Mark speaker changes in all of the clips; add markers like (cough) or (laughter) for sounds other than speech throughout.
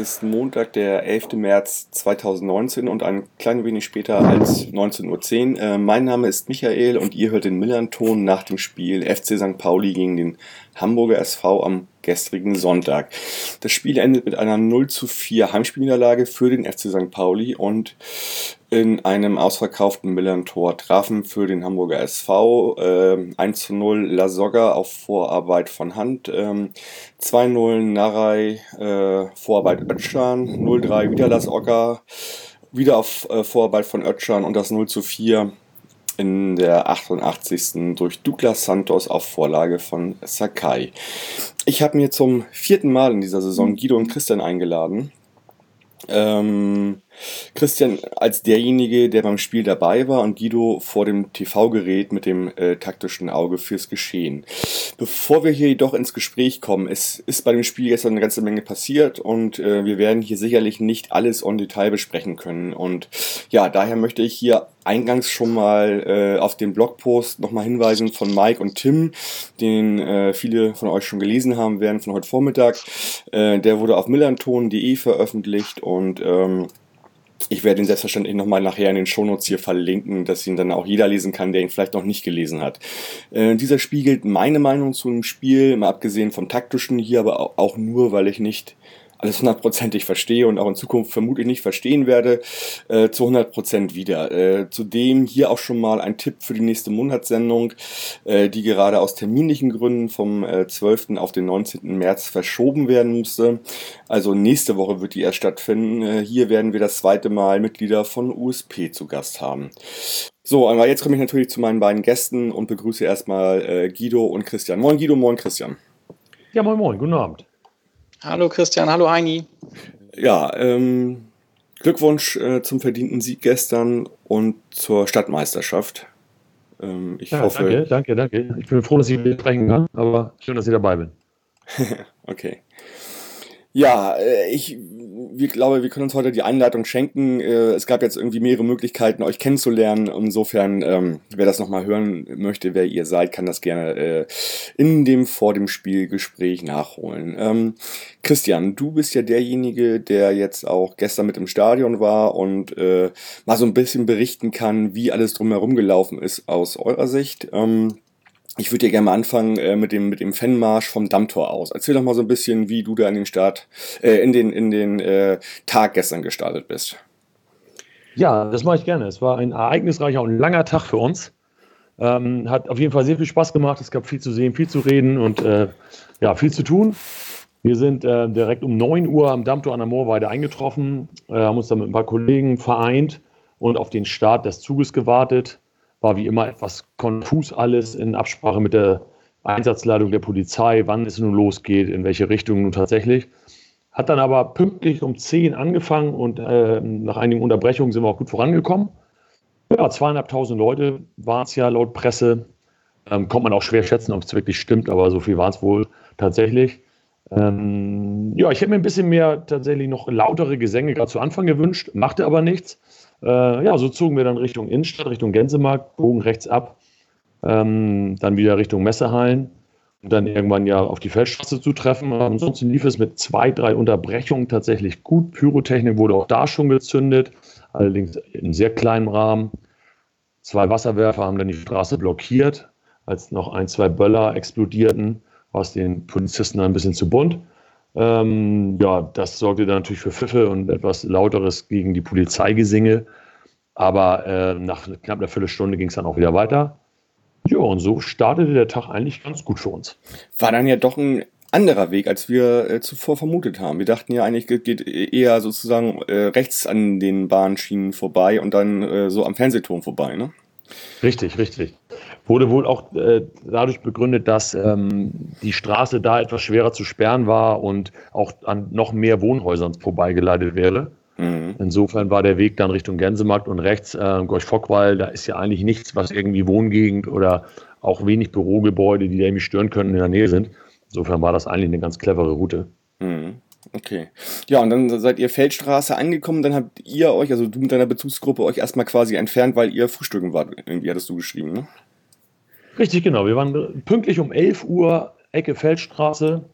Speaker 1: ist Montag, der 11. März 2019 und ein klein wenig später als 19.10 Uhr. Äh, mein Name ist Michael und ihr hört den Millern-Ton nach dem Spiel FC St. Pauli gegen den Hamburger SV am gestrigen Sonntag. Das Spiel endet mit einer 0 zu 4 Heimspielniederlage für den FC St. Pauli und in einem ausverkauften Millern-Tor trafen für den Hamburger SV äh, 1 zu 0 Lasogga auf Vorarbeit von Hand, ähm, 2-0 Narei, äh, Vorarbeit Ötschan, 0-3 wieder Lasogga, wieder auf äh, Vorarbeit von Ötschan und das 0 zu 4 in der 88. durch Douglas Santos auf Vorlage von Sakai. Ich habe mir zum vierten Mal in dieser Saison Guido und Christian eingeladen. Ähm, Christian als derjenige, der beim Spiel dabei war und Guido vor dem TV-Gerät mit dem äh, taktischen Auge fürs Geschehen. Bevor wir hier jedoch ins Gespräch kommen, es ist bei dem Spiel gestern eine ganze Menge passiert und äh, wir werden hier sicherlich nicht alles on Detail besprechen können. Und ja, daher möchte ich hier eingangs schon mal äh, auf den Blogpost nochmal hinweisen von Mike und Tim, den äh, viele von euch schon gelesen haben werden von heute Vormittag. Äh, der wurde auf millanton.de veröffentlicht und ähm, ich werde ihn selbstverständlich nochmal nachher in den Shownotes hier verlinken, dass ihn dann auch jeder lesen kann, der ihn vielleicht noch nicht gelesen hat. Äh, dieser spiegelt meine Meinung zu dem Spiel, mal abgesehen vom taktischen hier, aber auch nur, weil ich nicht alles hundertprozentig verstehe und auch in Zukunft vermutlich nicht verstehen werde, äh, zu 100% wieder. Äh, zudem hier auch schon mal ein Tipp für die nächste Monatssendung, äh, die gerade aus terminlichen Gründen vom äh, 12. auf den 19. März verschoben werden musste. Also nächste Woche wird die erst stattfinden. Äh, hier werden wir das zweite Mal Mitglieder von USP zu Gast haben. So, aber jetzt komme ich natürlich zu meinen beiden Gästen und begrüße erstmal äh, Guido und Christian. Moin Guido, moin Christian.
Speaker 2: Ja, moin moin, guten Abend.
Speaker 3: Hallo Christian, hallo Heini.
Speaker 1: Ja, ähm, Glückwunsch äh, zum verdienten Sieg gestern und zur Stadtmeisterschaft.
Speaker 2: Ähm, ich ja, hoffe. Danke, danke, danke. Ich bin froh, dass ich sprechen kann, aber schön, dass ich dabei bin. (laughs)
Speaker 1: okay. Ja, äh, ich wir, glaube, wir können uns heute die Einleitung schenken. Äh, es gab jetzt irgendwie mehrere Möglichkeiten, euch kennenzulernen. Insofern, ähm, wer das nochmal hören möchte, wer ihr seid, kann das gerne äh, in dem vor dem Spielgespräch nachholen. Ähm, Christian, du bist ja derjenige, der jetzt auch gestern mit im Stadion war und äh, mal so ein bisschen berichten kann, wie alles drumherum gelaufen ist aus eurer Sicht. Ähm, ich würde dir gerne mal anfangen äh, mit dem mit dem Fanmarsch vom Dammtor aus. Erzähl doch mal so ein bisschen, wie du da in den Start, äh, in den in den äh, Tag gestern gestartet bist.
Speaker 2: Ja, das mache ich gerne. Es war ein ereignisreicher und langer Tag für uns. Ähm, hat auf jeden Fall sehr viel Spaß gemacht. Es gab viel zu sehen, viel zu reden und äh, ja, viel zu tun. Wir sind äh, direkt um 9 Uhr am Dammtor an der Moorweide eingetroffen, äh, haben uns dann mit ein paar Kollegen vereint und auf den Start des Zuges gewartet war wie immer etwas konfus alles in Absprache mit der Einsatzleitung der Polizei, wann es nun losgeht, in welche Richtung nun tatsächlich. Hat dann aber pünktlich um 10 angefangen und äh, nach einigen Unterbrechungen sind wir auch gut vorangekommen. Ja, zweieinhalbtausend Leute waren es ja laut Presse. Ähm, kommt man auch schwer schätzen, ob es wirklich stimmt, aber so viel waren es wohl tatsächlich. Ähm, ja, ich hätte mir ein bisschen mehr tatsächlich noch lautere Gesänge gerade zu Anfang gewünscht, machte aber nichts. Äh, ja, so zogen wir dann Richtung Innenstadt, Richtung Gänsemarkt, bogen rechts ab, ähm, dann wieder Richtung Messehallen und dann irgendwann ja auf die Feldstraße zu treffen. Ansonsten lief es mit zwei, drei Unterbrechungen tatsächlich gut. Pyrotechnik wurde auch da schon gezündet, allerdings in sehr kleinem Rahmen. Zwei Wasserwerfer haben dann die Straße blockiert, als noch ein, zwei Böller explodierten, war es den Polizisten ein bisschen zu bunt. Ähm, ja, das sorgte dann natürlich für Pfiffe und etwas lauteres gegen die Polizeigesinge. Aber äh, nach knapp einer Viertelstunde ging es dann auch wieder weiter. Ja, und so startete der Tag eigentlich ganz gut für uns.
Speaker 1: War dann ja doch ein anderer Weg, als wir äh, zuvor vermutet haben. Wir dachten ja eigentlich, geht eher sozusagen äh, rechts an den Bahnschienen vorbei und dann äh, so am Fernsehturm vorbei, ne?
Speaker 2: Richtig, richtig. Wurde wohl auch äh, dadurch begründet, dass ähm, die Straße da etwas schwerer zu sperren war und auch an noch mehr Wohnhäusern vorbeigeleitet wäre. Mhm. Insofern war der Weg dann Richtung Gänsemarkt und rechts äh, Gorch-Fockwall. Da ist ja eigentlich nichts, was irgendwie Wohngegend oder auch wenig Bürogebäude, die da irgendwie stören könnten, in der Nähe sind. Insofern war das eigentlich eine ganz clevere Route.
Speaker 1: Mhm. Okay. Ja, und dann seid ihr Feldstraße angekommen, dann habt ihr euch, also du mit deiner Bezugsgruppe, euch erstmal quasi entfernt, weil ihr frühstücken wart. Irgendwie hattest du geschrieben, ne?
Speaker 2: Richtig, genau. Wir waren pünktlich um 11 Uhr, Ecke Feldstraße.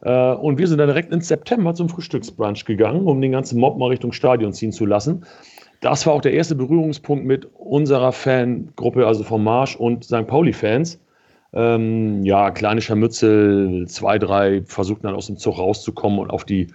Speaker 2: Äh, und wir sind dann direkt ins September zum Frühstücksbrunch gegangen, um den ganzen Mob mal Richtung Stadion ziehen zu lassen. Das war auch der erste Berührungspunkt mit unserer Fangruppe, also vom Marsch und St. Pauli-Fans. Ähm, ja, kleine Scharmützel, zwei, drei versuchten dann aus dem Zug rauszukommen und auf die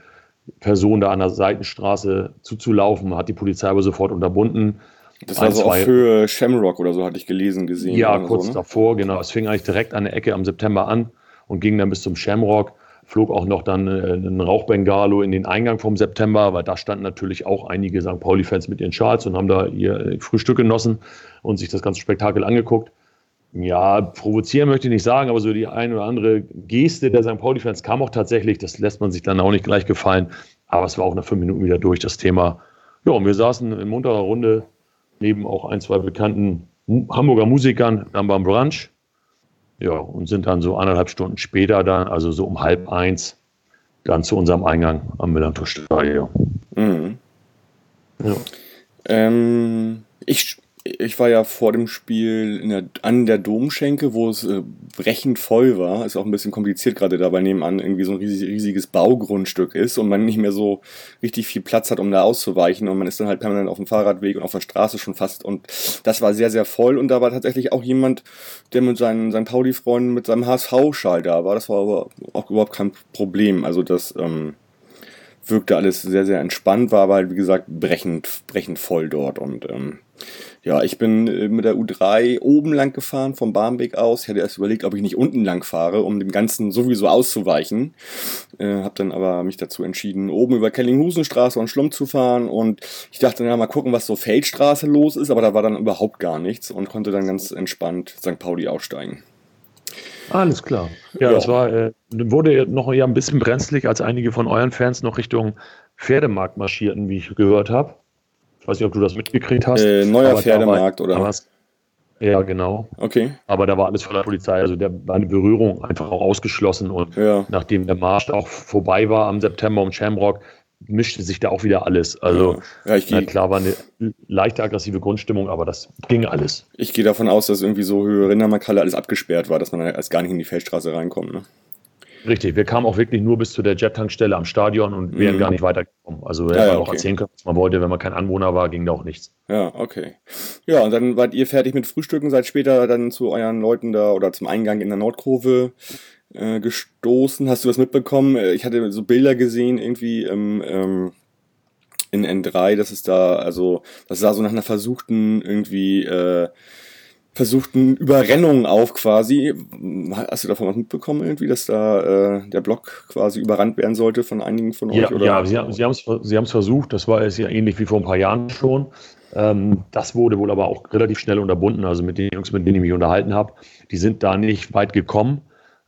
Speaker 2: Person da an der Seitenstraße zuzulaufen. Hat die Polizei aber sofort unterbunden.
Speaker 1: Das war so auf Höhe Shamrock oder so, hatte ich gelesen, gesehen.
Speaker 2: Ja, kurz so, ne? davor, genau. Es fing eigentlich direkt an der Ecke am September an und ging dann bis zum Shamrock. Flog auch noch dann äh, ein Rauchbengalo in den Eingang vom September, weil da standen natürlich auch einige St. Pauli-Fans mit ihren Schals und haben da ihr Frühstück genossen und sich das ganze Spektakel angeguckt. Ja, provozieren möchte ich nicht sagen, aber so die eine oder andere Geste der St. Pauli-Fans kam auch tatsächlich. Das lässt man sich dann auch nicht gleich gefallen. Aber es war auch nach fünf Minuten wieder durch, das Thema. Ja, und wir saßen in munterer Runde neben auch ein, zwei bekannten Hamburger Musikern dann beim Brunch. Ja, und sind dann so anderthalb Stunden später dann, also so um halb eins, dann zu unserem Eingang am Millantor-Stadion. Mhm.
Speaker 1: Ja. Ähm, ich ich war ja vor dem Spiel der, an der Domschenke, wo es äh, brechend voll war. Ist auch ein bisschen kompliziert gerade dabei nebenan irgendwie so ein riesig, riesiges Baugrundstück ist und man nicht mehr so richtig viel Platz hat, um da auszuweichen und man ist dann halt permanent auf dem Fahrradweg und auf der Straße schon fast und das war sehr, sehr voll und da war tatsächlich auch jemand, der mit seinen, seinen Pauli-Freunden mit seinem HSV-Schal da war. Das war aber auch überhaupt kein Problem. Also das, ähm, wirkte alles sehr, sehr entspannt, war aber halt, wie gesagt, brechend, brechend voll dort und ähm, ja, ich bin äh, mit der U3 oben lang gefahren, vom Barmbek aus. Ich hatte erst überlegt, ob ich nicht unten lang fahre, um dem Ganzen sowieso auszuweichen. Äh, hab dann aber mich dazu entschieden, oben über Kellinghusenstraße und Schlumm zu fahren. Und ich dachte, na, mal gucken, was so Feldstraße los ist. Aber da war dann überhaupt gar nichts und konnte dann ganz entspannt St. Pauli aussteigen.
Speaker 2: Alles klar. Ja, ja. das war, äh, wurde noch ja ein bisschen brenzlig, als einige von euren Fans noch Richtung Pferdemarkt marschierten, wie ich gehört habe. Ich weiß nicht, ob du das mitgekriegt hast.
Speaker 1: Äh, neuer Pferdemarkt, oder?
Speaker 2: Was? Ja, genau.
Speaker 1: Okay.
Speaker 2: Aber da war alles voller Polizei. Also da war eine Berührung einfach auch ausgeschlossen. Und ja. nachdem der Marsch auch vorbei war am September um Shamrock, mischte sich da auch wieder alles. Also ja, ja, klar war eine leichte aggressive Grundstimmung, aber das ging alles.
Speaker 1: Ich gehe davon aus, dass irgendwie so höhere Rindermarkthalle alles abgesperrt war, dass man erst gar nicht in die Feldstraße reinkommt. Ne?
Speaker 2: Richtig, wir kamen auch wirklich nur bis zu der Jet-Tankstelle am Stadion und wären mhm. gar nicht weitergekommen. Also hätte ja, man auch erzählen können, was man wollte, wenn man kein Anwohner war, ging da auch nichts.
Speaker 1: Ja, okay. Ja, und dann wart ihr fertig mit Frühstücken, seid später dann zu euren Leuten da oder zum Eingang in der Nordkurve äh, gestoßen. Hast du das mitbekommen? Äh, ich hatte so Bilder gesehen, irgendwie im, ähm, in N3, dass es da, also, das sah so nach einer versuchten irgendwie äh, versuchten Überrennung auf quasi. Hast du davon was mitbekommen irgendwie, dass da äh, der Block quasi überrannt werden sollte von einigen von euch?
Speaker 2: Ja, oder? ja sie, sie haben es sie versucht. Das war es ja ähnlich wie vor ein paar Jahren schon. Ähm, das wurde wohl aber auch relativ schnell unterbunden. Also mit den Jungs, mit denen ich mich unterhalten habe, die sind da nicht weit gekommen.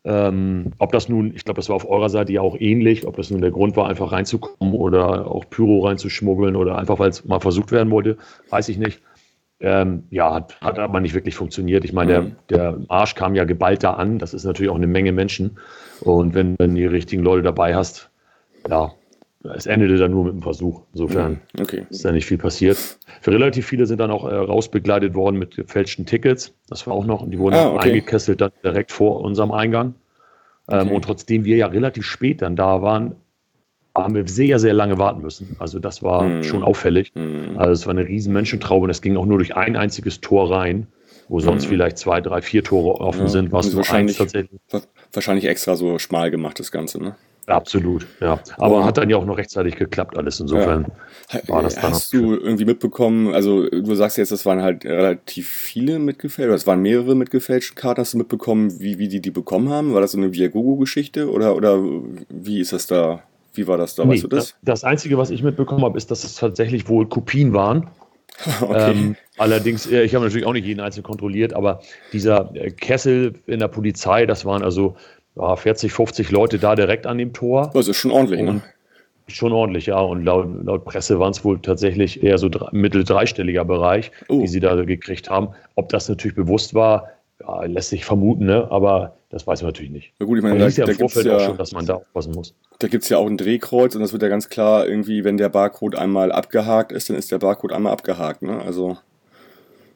Speaker 2: Ähm, ob das nun, ich glaube, das war auf eurer Seite ja auch ähnlich, ob das nun der Grund war, einfach reinzukommen oder auch Pyro reinzuschmuggeln oder einfach, weil es mal versucht werden wollte, weiß ich nicht. Ähm, ja, hat, hat aber nicht wirklich funktioniert. Ich meine, mhm. der, der Marsch kam ja geballt da an. Das ist natürlich auch eine Menge Menschen. Und wenn, wenn du die richtigen Leute dabei hast, ja, es endete dann nur mit einem Versuch. Insofern mhm. okay. ist da nicht viel passiert. Für relativ viele sind dann auch äh, rausbegleitet worden mit gefälschten Tickets. Das war auch noch. Und die wurden ah, okay. eingekesselt dann direkt vor unserem Eingang. Ähm, okay. Und trotzdem wir ja relativ spät dann da waren, haben wir sehr, sehr lange warten müssen. Also das war mm. schon auffällig. Mm. Also es war eine riesen Menschentraube und es ging auch nur durch ein einziges Tor rein, wo sonst mm. vielleicht zwei, drei, vier Tore offen ja. sind,
Speaker 1: was wahrscheinlich tatsächlich. Wahrscheinlich extra so schmal gemacht, das Ganze, ne?
Speaker 2: Absolut, ja. Aber oh. hat dann ja auch noch rechtzeitig geklappt alles. Insofern
Speaker 1: ja. war das dann. Hast du irgendwie mitbekommen, also du sagst jetzt, das waren halt relativ viele mitgefälscht, oder es waren mehrere mitgefälschten Karten. Hast du mitbekommen, wie, wie die die bekommen haben? War das so eine Viagogo-Geschichte oder, oder wie ist das da? Wie war das da?
Speaker 2: Nee, weißt du das? das? Einzige, was ich mitbekommen habe, ist, dass es tatsächlich wohl Kopien waren. (laughs) Okay. Ähm, allerdings, äh, ich habe natürlich auch nicht jeden einzelnen kontrolliert, aber dieser äh, Kessel in der Polizei, das waren also ja, 40, 50 Leute da direkt an dem Tor.
Speaker 1: Das ist schon ordentlich, ne?
Speaker 2: Schon ordentlich, ja. Und laut, laut Presse waren es wohl tatsächlich eher so mittel dreistelliger Bereich, oh. die sie da gekriegt haben. Ob das natürlich bewusst war, ja, lässt sich vermuten, ne? aber das weiß man natürlich nicht.
Speaker 1: Ja gut, ich meine, da,
Speaker 2: ja
Speaker 1: da gibt es ja,
Speaker 2: schon, dass man da aufpassen muss.
Speaker 1: da gibt's ja auch ein Drehkreuz und das wird ja ganz klar irgendwie, wenn der Barcode einmal abgehakt ist, dann ist der Barcode einmal abgehakt. Ne? Also,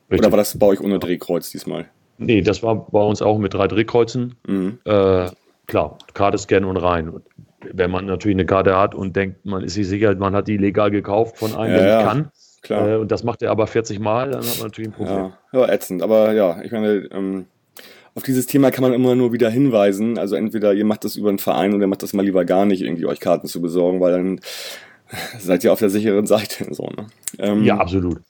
Speaker 2: Richtig.
Speaker 1: oder war das bei euch ohne Drehkreuz diesmal?
Speaker 2: Nee, das war bei uns auch mit drei Drehkreuzen.
Speaker 1: Mhm.
Speaker 2: Äh, klar, Karte scannen und rein. Und wenn man natürlich eine Karte hat und denkt, man ist sich sicher, man hat die legal gekauft von einem,
Speaker 1: Ja,
Speaker 2: der
Speaker 1: ja,
Speaker 2: nicht kann,
Speaker 1: Klar.
Speaker 2: äh, und das macht er aber 40 Mal, dann hat man natürlich ein Problem.
Speaker 1: Ja, ja, ätzend. Aber ja, ich meine, ähm, auf dieses Thema kann man immer nur wieder hinweisen. Also entweder ihr macht das über einen Verein oder ihr macht das mal lieber gar nicht, irgendwie euch Karten zu besorgen, weil dann (laughs) seid ihr auf der sicheren Seite. So, ne? ähm,
Speaker 2: Ja, absolut.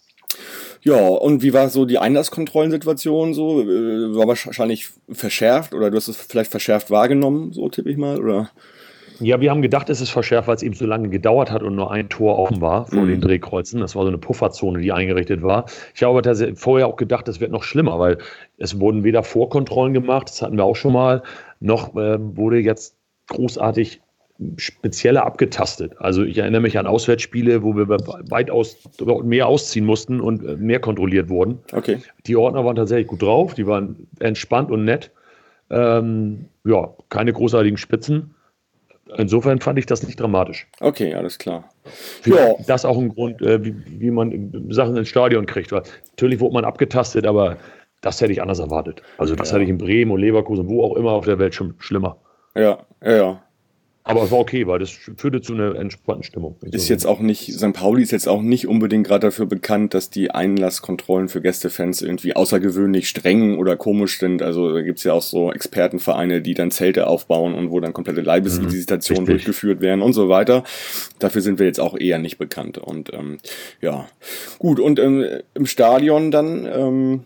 Speaker 1: ja, und wie war so die Einlasskontrollensituation so? Äh, War wahrscheinlich verschärft oder du hast es vielleicht verschärft wahrgenommen, so tippe ich mal, oder?
Speaker 2: Ja, wir haben gedacht, es ist verschärft, weil es eben so lange gedauert hat und nur ein Tor offen war vor
Speaker 1: Mhm.
Speaker 2: den Drehkreuzen. Das war so eine Pufferzone, die eingerichtet war. Ich habe aber vorher auch gedacht, es wird noch schlimmer, weil es wurden weder Vorkontrollen gemacht, das hatten wir auch schon mal, noch ähm, wurde jetzt großartig spezieller abgetastet. Also ich erinnere mich an Auswärtsspiele, wo wir weitaus mehr ausziehen mussten und äh, mehr kontrolliert wurden.
Speaker 1: Okay.
Speaker 2: Die Ordner waren tatsächlich gut drauf, die waren entspannt und nett. Ähm, ja, keine großartigen Spitzen. Insofern fand ich das nicht dramatisch.
Speaker 1: Okay, alles klar.
Speaker 2: Vielleicht Das auch ein Grund, äh, wie, wie man Sachen ins Stadion kriegt. Weil natürlich wurde man abgetastet, aber das hätte ich anders erwartet. Also das
Speaker 1: Ja.
Speaker 2: hätte ich in Bremen und Leverkusen, wo auch immer auf der Welt schon schlimmer.
Speaker 1: Ja, ja, ja.
Speaker 2: Aber es war okay, weil das führte zu einer entspannten Stimmung.
Speaker 1: Ist jetzt auch nicht, St. Pauli ist jetzt auch nicht unbedingt gerade dafür bekannt, dass die Einlasskontrollen für Gästefans irgendwie außergewöhnlich streng oder komisch sind. Also da gibt's ja auch so Expertenvereine, die dann Zelte aufbauen und wo dann komplette Leibesvisitationen
Speaker 2: Mhm,
Speaker 1: durchgeführt werden und so weiter. Dafür sind wir jetzt auch eher nicht bekannt. Und ähm, ja, gut. Und ähm, im Stadion dann ähm,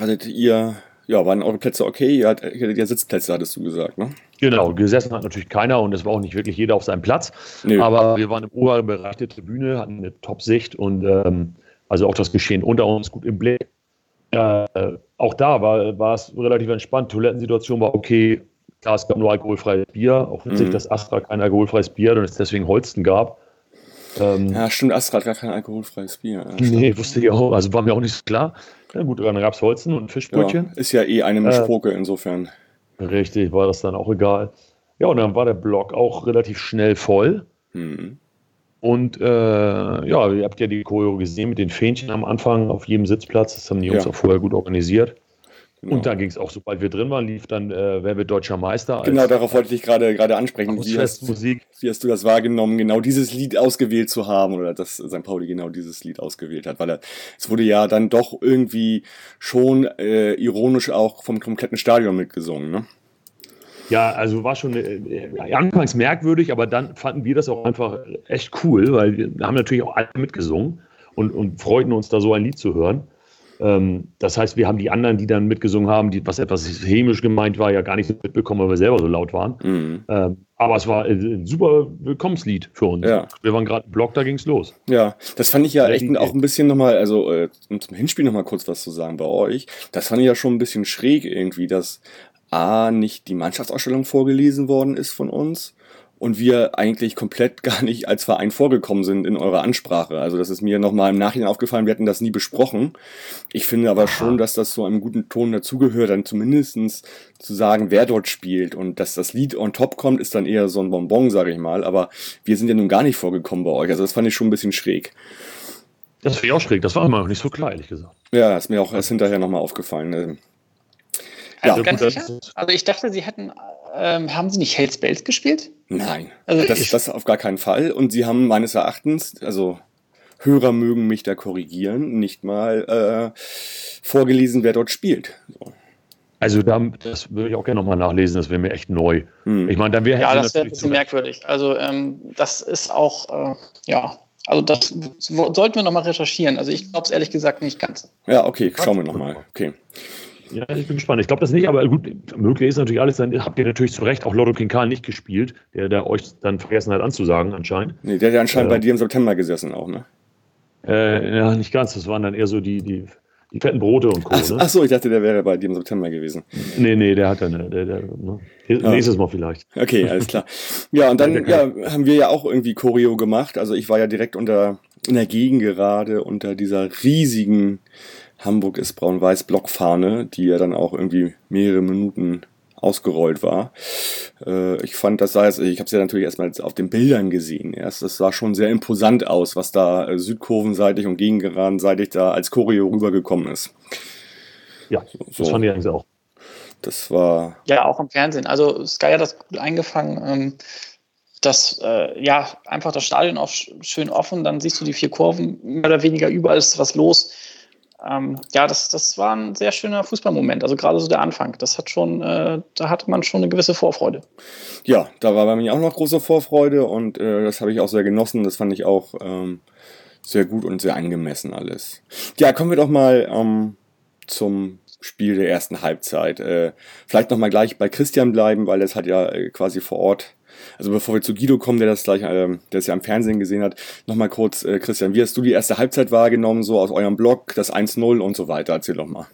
Speaker 1: hattet ihr, ja, waren eure Plätze okay? Ihr hattet ja Sitzplätze, hattest du gesagt, ne?
Speaker 2: Genau, gesessen hat natürlich keiner und es war auch nicht wirklich jeder auf seinem Platz.
Speaker 1: Nö.
Speaker 2: Aber wir waren im oberen Bereich der Tribüne, hatten eine Top-Sicht und ähm, also auch das Geschehen unter uns gut im Blick. Äh, auch da war, war es relativ entspannt. Toilettensituation war okay. Klar, es gab nur alkoholfreies Bier, auch witzig,
Speaker 1: Mhm.
Speaker 2: dass Astra kein alkoholfreies Bier hat und es deswegen Holsten gab. Ähm,
Speaker 1: Ja, stimmt, Astra hat gar kein alkoholfreies Bier. Ja,
Speaker 2: nee, wusste ich auch, also war mir auch nicht so klar. Na gut, dann gab es Holsten und Fischbrötchen.
Speaker 1: Ja, ist ja eh eine
Speaker 2: Äh,
Speaker 1: Mischpoke insofern.
Speaker 2: Richtig, war das dann auch egal. Ja, und dann war der Block auch relativ schnell voll.
Speaker 1: Hm.
Speaker 2: Und äh, ja, ihr habt ja die Choreo gesehen mit den Fähnchen am Anfang auf jedem Sitzplatz. Das haben die Jungs
Speaker 1: Ja.
Speaker 2: auch vorher gut organisiert.
Speaker 1: Genau.
Speaker 2: Und da ging es auch, sobald wir drin waren, lief dann äh, Wer wird deutscher Meister?
Speaker 1: genau darauf wollte ich gerade gerade ansprechen. Wie hast,
Speaker 2: Hausfestmusik.
Speaker 1: wie hast du das wahrgenommen, genau dieses Lied ausgewählt zu haben oder dass St. Pauli genau dieses Lied ausgewählt hat? Weil er, es wurde ja dann doch irgendwie schon äh, ironisch auch vom kompletten Stadion mitgesungen, ne?
Speaker 2: Ja, also war schon äh, anfangs merkwürdig, aber dann fanden wir das auch einfach echt cool, weil wir haben natürlich auch alle mitgesungen und, und freuten uns da so ein Lied zu hören. Ähm, das heißt, wir haben die anderen, die dann mitgesungen haben, die, was etwas hämisch gemeint war, ja gar nicht mitbekommen, weil wir selber so laut waren.
Speaker 1: Mhm.
Speaker 2: Ähm, aber es war ein super Willkommenslied für uns.
Speaker 1: Ja.
Speaker 2: Wir waren gerade im Block, da ging's los.
Speaker 1: Ja, das fand ich ja echt auch ein bisschen nochmal, also äh, um zum Hinspiel nochmal kurz was zu sagen bei euch. Das fand ich ja schon ein bisschen schräg irgendwie, dass A, nicht die Mannschaftsausstellung vorgelesen worden ist von uns und wir eigentlich komplett (laughs) gar nicht als Verein vorgekommen sind in eurer Ansprache. Also das ist mir nochmal im Nachhinein aufgefallen, wir hatten das nie besprochen. Ich finde aber schon, dass das so einem guten Ton dazugehört, dann zumindestens zu sagen, wer dort spielt und dass das Lied on top kommt, ist dann eher so ein Bonbon, sage ich mal. Aber wir sind ja nun gar nicht vorgekommen bei euch. Also das fand ich schon ein bisschen schräg.
Speaker 2: Das finde ich auch schräg. Das war immer noch nicht so klar, ehrlich gesagt.
Speaker 1: Ja, ist mir auch erst hinterher nochmal aufgefallen.
Speaker 3: Also
Speaker 1: Ja,
Speaker 3: ganz sicher? Also ich dachte, sie hätten, ähm, haben sie nicht Hells Bells gespielt?
Speaker 1: Nein,
Speaker 3: Also
Speaker 1: das, das auf gar keinen Fall. Und sie haben meines Erachtens, also Hörer mögen mich da korrigieren, nicht mal äh, vorgelesen, wer dort spielt. So.
Speaker 2: Also da, das würde ich auch gerne nochmal nachlesen, das wäre mir echt neu.
Speaker 1: Hm.
Speaker 2: Ich meine, dann wäre
Speaker 3: Ja, das wäre ein bisschen merkwürdig. Also ähm, das ist auch, äh, ja, also das sollten wir nochmal recherchieren. Also ich glaube es ehrlich gesagt nicht ganz.
Speaker 1: Ja, okay, schauen wir nochmal. Okay.
Speaker 2: Ja, ich bin gespannt. Ich glaube das nicht, aber gut, möglich ist natürlich alles. Dann habt ihr natürlich zu Recht auch Lotto King Karl nicht gespielt, der, der euch dann vergessen hat anzusagen anscheinend.
Speaker 1: Nee, der hat ja anscheinend
Speaker 2: Ja.
Speaker 1: bei dir im September gesessen auch, ne?
Speaker 2: Äh, ja, nicht ganz. Das waren dann eher so die, die, die fetten Brote und Co.
Speaker 1: Ach,
Speaker 2: ne?
Speaker 1: ach so, ich dachte, der wäre bei dir im September gewesen.
Speaker 2: Nee, nee, der hat dann, äh, der, der, ne? nächstes Mal vielleicht.
Speaker 1: Okay, alles klar. Ja, und dann ja, haben wir ja auch irgendwie Choreo gemacht. Also ich war ja direkt unter in der Gegend gerade unter dieser riesigen Hamburg ist braun-weiß Blockfahne, die ja dann auch irgendwie mehrere Minuten ausgerollt war. Äh, ich fand, das sah jetzt, ich habe es ja natürlich erstmal auf den Bildern gesehen. Erst, das sah schon sehr imposant aus, was da äh, südkurvenseitig und gegengeradenseitig da als Choreo rübergekommen ist.
Speaker 2: Ja, so. das fand ich eigentlich auch.
Speaker 1: Das war.
Speaker 3: Ja, auch im Fernsehen. Also Sky hat das gut eingefangen. Ähm, das, äh, ja, einfach das Stadion auch schön offen, dann siehst du die vier Kurven, mehr oder weniger überall ist was los ähm, ja, das, das war ein sehr schöner Fußballmoment. Also gerade so der Anfang. Das hat schon, äh, da hatte man schon eine gewisse Vorfreude.
Speaker 1: Ja, da war bei mir auch noch große Vorfreude und äh, das habe ich auch sehr genossen. Das fand ich auch ähm, sehr gut und sehr angemessen alles. Ja, kommen wir doch mal ähm, zum Spiel der ersten Halbzeit. Äh, vielleicht noch mal gleich bei Christian bleiben, weil es hat ja äh, quasi vor Ort also bevor wir zu Guido kommen, der das gleich, äh, der es ja am Fernsehen gesehen hat, nochmal kurz, äh, Christian, wie hast du die erste Halbzeit wahrgenommen, so aus eurem Blog, das 1-0 und so weiter? Erzähl doch mal.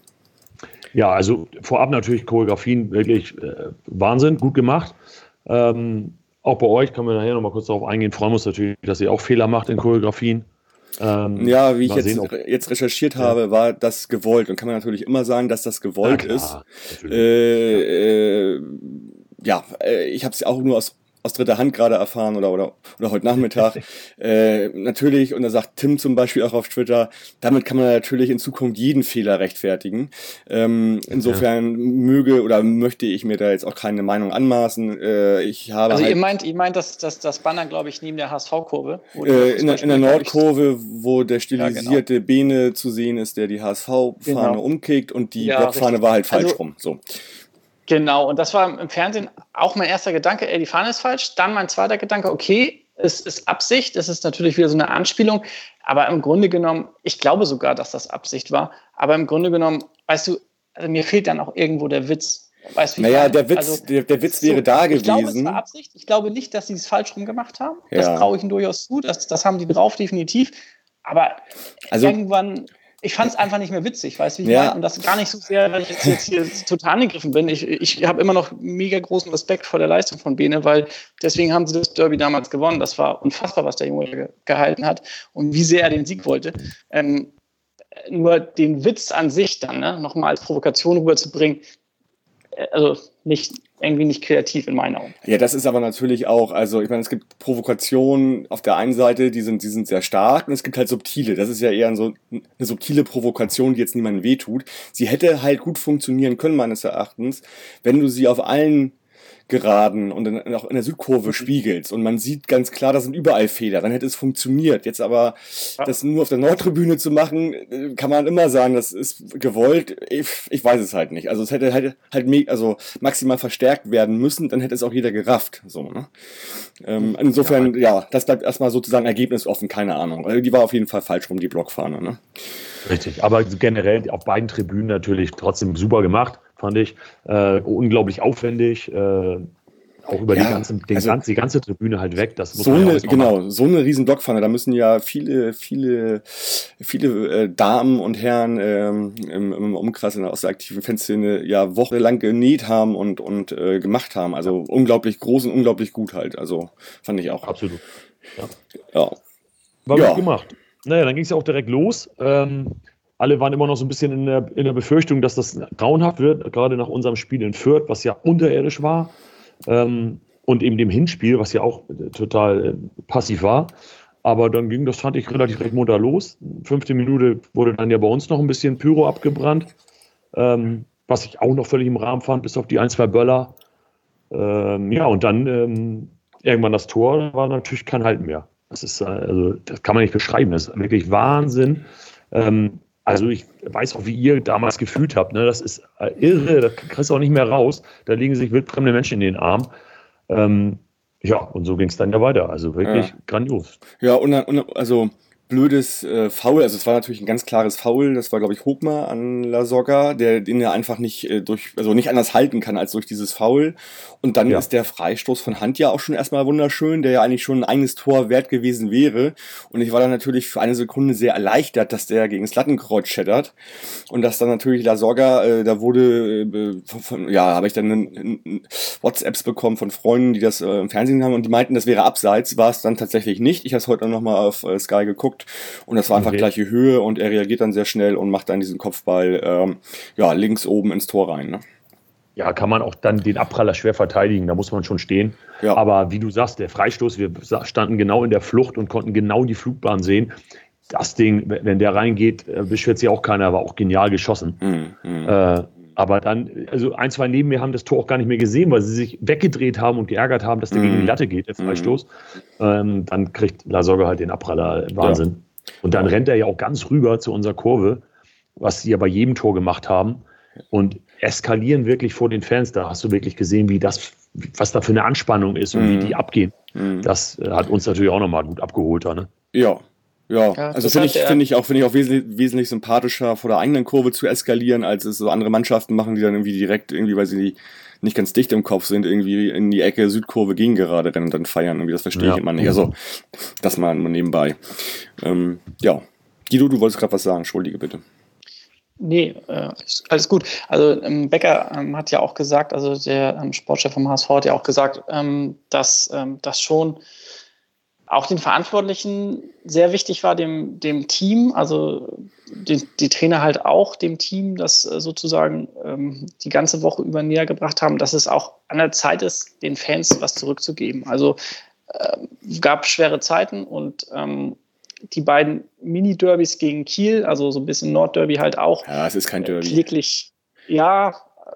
Speaker 2: Ja, also vorab natürlich Choreografien wirklich äh, Wahnsinn, gut gemacht. Ähm, auch bei euch kann man nachher nochmal kurz darauf eingehen. Freuen uns natürlich, dass ihr auch Fehler macht in Choreografien.
Speaker 1: Ähm, ja, wie ich jetzt, jetzt recherchiert ja. habe, war das gewollt. Und kann man natürlich immer sagen, dass das gewollt klar, ist. Äh, äh, ja, äh, ich habe es auch nur aus aus dritter Hand gerade erfahren oder, oder, oder heute Nachmittag. (laughs) äh, natürlich, und da sagt Tim zum Beispiel auch auf Twitter, damit kann man natürlich in Zukunft jeden Fehler rechtfertigen. Ähm, insofern ja. möge oder möchte ich mir da jetzt auch keine Meinung anmaßen. Äh, ich habe
Speaker 3: also halt, ihr meint, ihr meint dass das, das Banner, glaube ich, neben der HSV-Kurve?
Speaker 1: Äh, in, in, der Nordkurve, wo der stilisierte ja, genau. Bene zu sehen ist, der die HSV-Fahne genau. umkickt und die ja, Blockfahne war halt falsch also, rum. So.
Speaker 3: Genau, und das war im Fernsehen auch mein erster Gedanke, ey, die Fahne ist falsch. Dann mein zweiter Gedanke, okay, es ist Absicht, es ist natürlich wieder so eine Anspielung, aber im Grunde genommen, ich glaube sogar, dass das Absicht war, aber im Grunde genommen, weißt du, also mir fehlt dann auch irgendwo der Witz. Weißt,
Speaker 1: naja, der Witz, also, der, der, Witz wäre so, da gewesen. Ich glaube, es
Speaker 3: war Absicht. Ich glaube nicht, dass sie es falsch rum gemacht haben. Ja. Das traue ich ihnen durchaus zu. Das, das haben die drauf, definitiv. Aber also, irgendwann ich fand es einfach nicht mehr witzig, weißt du, wie ich ja. meine? Und das gar nicht so sehr, weil ich jetzt, jetzt hier (laughs) total angegriffen bin. Ich, ich habe immer noch mega großen Respekt vor der Leistung von Bene, weil deswegen haben sie das Derby damals gewonnen. Das war unfassbar, was der Junge gehalten hat und wie sehr er den Sieg wollte. Ähm, nur den Witz an sich dann ne, nochmal als Provokation rüberzubringen, äh, also nicht, irgendwie nicht kreativ in meinen Augen.
Speaker 1: Ja, das ist aber natürlich auch, also ich meine, es gibt Provokationen auf der einen Seite, die sind, die sind sehr stark und es gibt halt subtile. Das ist ja eher so eine subtile Provokation, die jetzt niemandem wehtut. Sie hätte halt gut funktionieren können, meines Erachtens, wenn du sie auf allen geraden und dann auch in der Südkurve mhm. spiegelst und man sieht ganz klar, da sind überall Fehler, dann hätte es funktioniert. Jetzt aber ja. das nur auf der Nordtribüne zu machen, äh, kann man immer sagen, das ist gewollt. Ich, ich weiß es halt nicht. Also es hätte halt, halt also maximal verstärkt werden müssen, dann hätte es auch jeder gerafft. So, ne? Ähm, mhm. insofern, ja. ja, das bleibt erstmal sozusagen ergebnisoffen, keine Ahnung. Also die war auf jeden Fall falsch rum, die Blockfahne. Ne?
Speaker 2: Richtig, aber generell auf beiden Tribünen natürlich trotzdem super gemacht fand ich. Äh, unglaublich aufwendig. Äh, auch über ja, die, ganze, den also, ganze, die ganze Tribüne halt weg. Das
Speaker 1: muss so eine, genau, machen. so eine riesen Blockpfanne. Da müssen ja viele, viele, viele äh, Damen und Herren ähm, im, im Umkreis aus der aktiven Fanszene ja wochenlang genäht haben und, und äh, gemacht haben. Also ja. unglaublich groß und unglaublich gut halt. Also fand ich auch.
Speaker 2: Absolut.
Speaker 1: Ja. ja.
Speaker 2: War gut gemacht. Naja, dann ging es ja auch direkt los. Ähm, alle waren immer noch so ein bisschen in der, in der Befürchtung, dass das grauenhaft wird, gerade nach unserem Spiel in Fürth, was ja unterirdisch war. Ähm, und eben dem Hinspiel, was ja auch total äh, passiv war. Aber dann ging das, fand ich, relativ recht munter los. Fünfte Minute wurde dann ja bei uns noch ein bisschen Pyro abgebrannt, ähm, was ich auch noch völlig im Rahmen fand, bis auf die ein, zwei Böller. Ähm, ja, und dann ähm, irgendwann das Tor war natürlich kein Halten mehr. Das ist, äh, also, das kann man nicht beschreiben. Das ist wirklich Wahnsinn. Also ich weiß auch, wie ihr damals gefühlt habt. Ne? Das ist äh, irre, da kriegst du auch nicht mehr raus. Da liegen sich wildfremde Menschen in den Arm. Ähm, ja, und so ging es dann ja weiter. Also wirklich
Speaker 1: ja.
Speaker 2: grandios.
Speaker 1: Ja, und, und also blödes äh, Foul. Also es war natürlich ein ganz klares Foul. Das war, glaube ich, Hogmar an La Soga, der den er einfach nicht äh, durch, also nicht anders halten kann als durch dieses Foul. Und dann ja. ist der Freistoß von Hand ja auch schon erstmal wunderschön, der ja eigentlich schon ein eigenes Tor wert gewesen wäre. Und ich war dann natürlich für eine Sekunde sehr erleichtert, dass der gegen das Lattenkreuz schettert. Und dass dann natürlich La Soga, äh, da wurde, äh, von, von, ja, habe ich dann n, n, WhatsApps bekommen von Freunden, die das äh, im Fernsehen haben und die meinten, das wäre abseits. War es dann tatsächlich nicht. Ich habe es heute noch mal auf äh, Sky geguckt angeguckt und das war einfach okay. gleiche Höhe und er reagiert dann sehr schnell und macht dann diesen Kopfball ähm, ja, links oben ins Tor rein. Ne?
Speaker 2: Ja, kann man auch dann den Abpraller schwer verteidigen, da muss man schon stehen. Ja. Aber wie du sagst, der Freistoß, wir standen genau in der Flucht und konnten genau die Flugbahn sehen. Das Ding, wenn der reingeht, äh, beschwert sich auch keiner, war auch genial geschossen. Mhm. Äh, aber dann, also ein, zwei neben mir haben das Tor auch gar nicht mehr gesehen, weil sie sich weggedreht haben und geärgert haben, dass der mm. gegen die mhm. Latte geht, der Freistoß. Mm. Ähm, dann kriegt Lasogga halt den Abpraller. Wahnsinn. Ja. Und dann rennt er ja auch ganz rüber zu unserer Kurve, was sie ja bei jedem Tor gemacht haben. Und eskalieren wirklich vor den Fans. Da hast du wirklich gesehen, wie das, was da für eine Anspannung ist und mm. wie mhm. die abgehen. Mhm. Das äh, hat uns natürlich auch nochmal gut abgeholt. Ne?
Speaker 1: Ja, ja, ja also finde ich, finde ich auch, finde ich auch wesentlich, wesentlich sympathischer, vor der eigenen Kurve zu eskalieren, als es so andere Mannschaften machen, die dann irgendwie direkt irgendwie, weil sie nicht ganz dicht im Kopf sind, irgendwie in die Ecke Südkurve gegen gerade rennen und dann feiern. Irgendwie, das verstehe ja. ich immer nicht. Also, das mal nebenbei. Ähm, ja. Guido, du wolltest gerade was sagen, entschuldige bitte.
Speaker 3: Nee, äh, alles gut. Also ähm, Becker ähm, hat ja auch gesagt, also der ähm, Sportchef vom HSV hat ja auch gesagt, ähm, dass ähm, das schon auch den Verantwortlichen sehr wichtig war, dem, dem Team, also die, die Trainer halt auch dem Team, das äh, sozusagen ähm, die ganze Woche über näher gebracht haben, dass es auch an der Zeit ist, den Fans was zurückzugeben. Also äh, gab schwere Zeiten und ähm, die beiden Mini-Derbys gegen Kiel, also so ein bisschen Nordderby halt auch.
Speaker 1: Ja, es ist kein Derby.
Speaker 3: Kläglich, ja,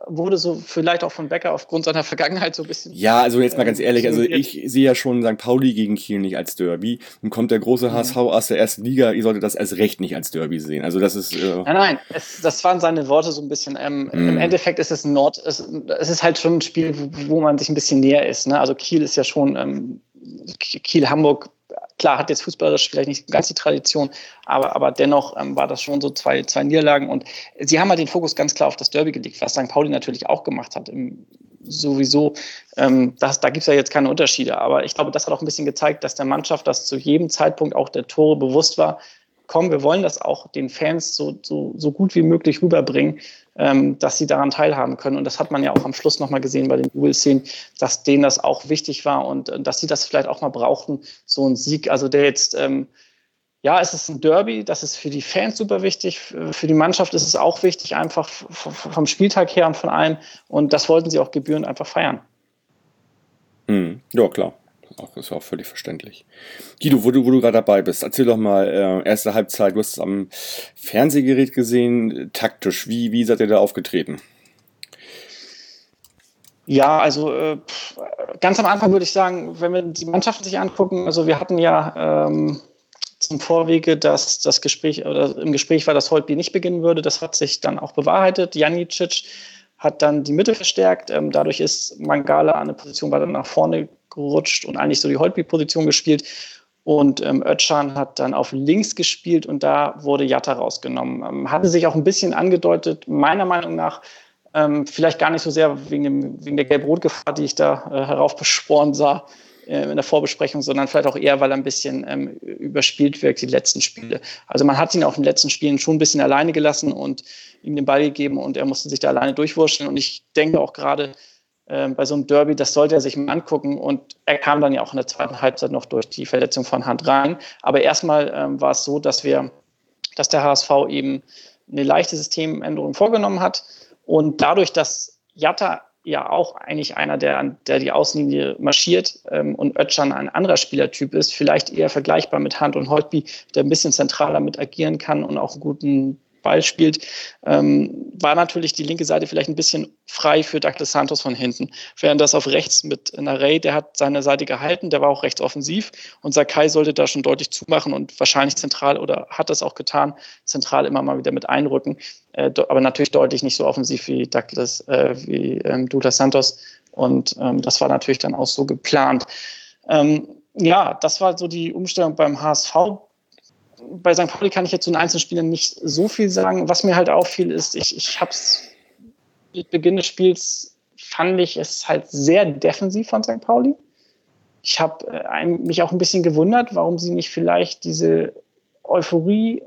Speaker 3: wurde so vielleicht auch von Becker aufgrund seiner Vergangenheit so ein bisschen.
Speaker 1: Ja, also jetzt mal ganz ehrlich, also ich sehe ja schon St. Pauli gegen Kiel nicht als Derby. Nun kommt der große HSV mhm. aus der ersten Liga, ihr solltet das als recht nicht als Derby sehen. Also das ist.
Speaker 3: Äh nein, nein, es, das waren seine Worte so ein bisschen. Ähm, mm. Im mhm. Endeffekt ist es Nord, es, es, ist halt schon ein Spiel, wo, wo man sich ein bisschen näher ist. Ne? Also Kiel ist ja schon ähm, Kiel-Hamburg Klar, hat jetzt fußballerisch vielleicht nicht ganz die Tradition, aber, aber dennoch ähm, war das schon so zwei, zwei Niederlagen. Und sie haben halt den Fokus ganz klar auf das Derby gelegt, was St. Pauli natürlich auch gemacht hat. Im, sowieso, ähm, das, da gibt es ja jetzt keine Unterschiede. Aber ich glaube, das hat auch ein bisschen gezeigt, dass der Mannschaft das zu jedem Zeitpunkt auch der Tore bewusst war. Komm, wir wollen das auch den Fans so, so, so gut wie möglich rüberbringen ähm, dass sie daran teilhaben können. Und das hat man ja auch am Schluss nochmal gesehen bei den Jubelszenen, dass denen das auch wichtig war und äh, dass sie das vielleicht auch mal brauchten, so ein Sieg. Also der jetzt, ähm, ja, es ist ein Derby, das ist für die Fans super wichtig, für die Mannschaft ist es auch wichtig, einfach vom Spieltag her und von allen. Und das wollten sie auch gebührend einfach feiern.
Speaker 1: Hm, ja, klar auch, ist auch völlig verständlich. Guido, wo du, wo du gerade dabei bist, erzähl doch mal, äh, erste Halbzeit, du hast es am Fernsehgerät gesehen, taktisch, wie, wie seid ihr da aufgetreten?
Speaker 3: Ja, also äh, ganz am Anfang würde ich sagen, wenn wir die Mannschaften sich angucken, also wir hatten ja ähm, zum Vorwege, dass das Gespräch oder im Gespräch war, dass Holtby nicht beginnen würde. Das hat sich dann auch bewahrheitet. Janicic hat dann die Mitte verstärkt. Ähm, dadurch ist Mangala an eine Position weiter nach vorne gerutscht und eigentlich so die Holtby-Position gespielt. Und ähm, Özcan hat dann auf links gespielt und da wurde Jatta rausgenommen. Ähm, hatte sich auch ein bisschen angedeutet, meiner Meinung nach, ähm, vielleicht gar nicht so sehr wegen, dem, wegen der Gelb-Rot-Gefahr, die ich da äh, heraufbeschworen sah äh, in der Vorbesprechung, sondern vielleicht auch eher, weil er ein bisschen ähm, überspielt wirkt, die letzten Spiele. Also man hat ihn auch in den letzten Spielen schon ein bisschen alleine gelassen und ihm den Ball gegeben und er musste sich da alleine durchwurschteln. Und ich denke auch gerade, ähm, bei so einem Derby, das sollte er sich mal angucken. Und er kam dann ja auch in der zweiten Halbzeit noch durch die Verletzung von Hand rein. Aber erstmal ähm, war es so, dass wir, dass der HSV eben eine leichte Systemänderung vorgenommen hat. Und dadurch, dass Jatta ja auch eigentlich einer, der, der die Außenlinie marschiert ähm, und Özcan ein anderer Spielertyp ist, vielleicht eher vergleichbar mit Hand und Holtby, der ein bisschen zentraler mit agieren kann und auch einen guten Ball spielt, ähm, war natürlich die linke Seite vielleicht ein bisschen frei für Douglas Santos von hinten. Während das auf rechts mit Narey, der hat seine Seite gehalten, der war auch rechts offensiv und Sakai sollte da schon deutlich zumachen und wahrscheinlich zentral oder hat das auch getan, zentral immer mal wieder mit einrücken, äh, aber natürlich deutlich nicht so offensiv wie Douglas, äh, wie ähm, Douglas Santos und ähm, das war natürlich dann auch so geplant. Ähm, ja, das war so die Umstellung beim HSV bei St. Pauli kann ich jetzt zu den einzelnen Spielern nicht so viel sagen. Was mir halt auffiel, ist, ich, ich habe es mit Beginn des Spiels fand ich es halt sehr defensiv von St. Pauli. Ich habe äh, mich auch ein bisschen gewundert, warum sie nicht vielleicht diese Euphorie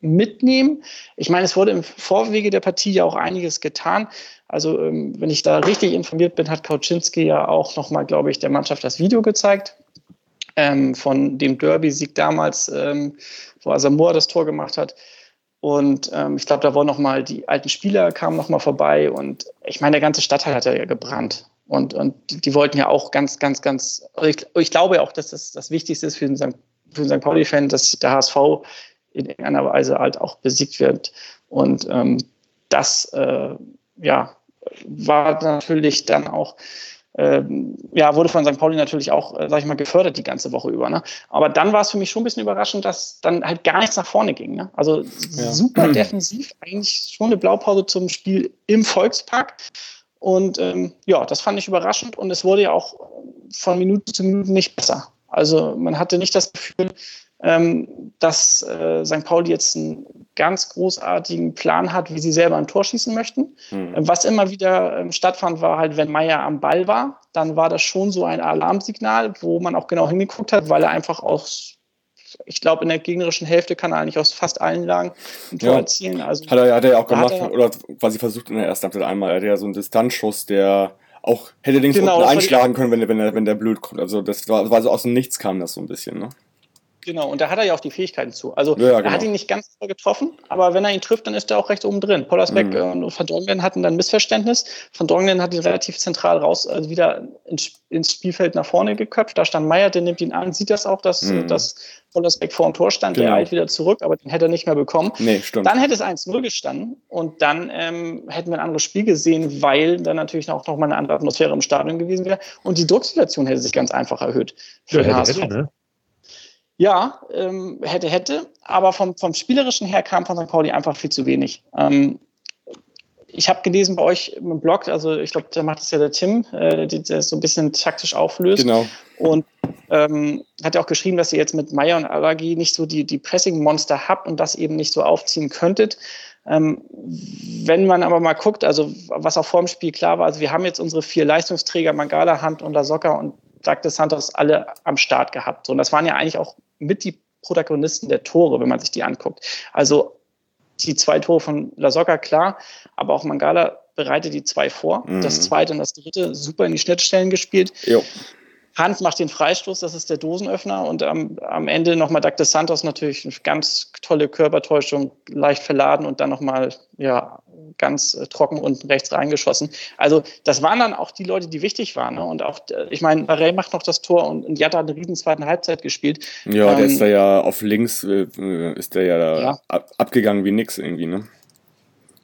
Speaker 3: mitnehmen. Ich meine, es wurde im Vorwege der Partie ja auch einiges getan. Also, ähm, wenn ich da richtig informiert bin, hat Kauczynski ja auch nochmal, glaube ich, der Mannschaft das Video gezeigt ähm, von dem Derby-Sieg damals, ähm, wo Asamoah das Tor gemacht hat. Und ähm, ich glaube, da waren noch mal die alten Spieler kamen noch mal vorbei und ich meine, der ganze Stadtteil hat ja gebrannt. Und, und die, die wollten ja auch ganz, ganz, ganz, also ich, ich glaube auch, dass das das Wichtigste ist für den St. Für den St. Pauli-Fan, dass der HSV in irgendeiner Weise halt auch besiegt wird. Und ähm, das, äh, ja, war natürlich dann auch ja, wurde von St. Pauli natürlich auch, äh, sag ich mal, gefördert die ganze Woche über. Ne? Aber dann war es für mich schon ein bisschen überraschend, dass dann halt gar nichts nach vorne ging. Ne? Also ja. super defensiv, eigentlich schon eine Blaupause zum Spiel im Volkspark. Und ähm, ja, das fand ich überraschend und es wurde ja auch von Minute zu Minute nicht besser. Also man hatte nicht das Gefühl, ähm, dass äh, St. Pauli jetzt einen ganz großartigen Plan hat, wie sie selber ein Tor schießen möchten. Mhm. Was immer wieder ähm, stattfand, war halt, wenn Meier am Ball war, dann war das schon so ein Alarmsignal, wo man auch genau hingeguckt hat, weil er einfach aus ich glaube, in der gegnerischen Hälfte kann er eigentlich aus fast allen Lagen ein Tor
Speaker 1: ja.
Speaker 3: erzielen. Also,
Speaker 1: hat er, hat er ja auch gemacht, er, oder quasi versucht in der ersten Halbzeit einmal. Er hatte ja so einen Distanzschuss, der auch hätte links genau, einschlagen können, wenn der, wenn, der, wenn der blöd kommt. Also das war, war so aus dem Nichts kam das so ein bisschen, ne?
Speaker 3: Genau, und da hat er ja auch die Fähigkeiten zu. Also ja, genau. er hat ihn nicht ganz getroffen, aber wenn er ihn trifft, dann ist er auch rechts oben drin. Pollersbeck mhm. und Van Donglen hatten dann ein Missverständnis. Van Donglen hat ihn relativ zentral raus, also wieder ins, Spielfeld nach vorne geköpft. Da stand Meier, der nimmt ihn an, sieht das auch, dass, mhm. dass Pollersbeck vor dem Tor stand, genau. der eilt wieder zurück, aber den hätte er nicht mehr bekommen. Nee, stimmt. Dann hätte es 1-0 gestanden und dann ähm, hätten wir ein anderes Spiel gesehen, weil dann natürlich auch noch mal eine andere Atmosphäre im Stadion gewesen wäre und die Drucksituation hätte sich ganz einfach erhöht für ja, den HSV. Hätte, ne? Ja, ähm, hätte, hätte, aber vom, vom Spielerischen her kam von St. Pauli einfach viel zu wenig. Ähm, ich habe gelesen bei euch im Blog, also ich glaube, da macht es ja der Tim, äh, der so ein bisschen taktisch auflöst. Genau. Und ähm, hat ja auch geschrieben, dass ihr jetzt mit Meier und Allergie nicht so die, die Pressing-Monster habt und das eben nicht so aufziehen könntet. Ähm, wenn man aber mal guckt, also was auch vor dem Spiel klar war, also wir haben jetzt unsere vier Leistungsträger, Mangala, Hand und Lasocca und Douglas Santos alle am Start gehabt. So, und das waren ja eigentlich auch mit die Protagonisten der Tore, wenn man sich die anguckt. Also die zwei Tore von Lasocca, klar, aber auch Mangala bereitet die zwei vor. Mhm. Das zweite und das dritte super in die Schnittstellen gespielt. Jo. Hand macht den Freistoß, das ist der Dosenöffner. Und am, am Ende nochmal Douglas Santos natürlich eine ganz tolle Körpertäuschung, leicht verladen und dann nochmal ja, ganz äh, trocken unten rechts reingeschossen. Also das waren dann auch die Leute, die wichtig waren. Ne? Und auch, äh, ich meine, Barrel macht noch das Tor und, und Jatta hat eine riesen zweiten Halbzeit gespielt.
Speaker 1: Ja, ähm, der ist da ja auf links, äh, ist der ja, da ja. Ab, abgegangen wie nix irgendwie, ne?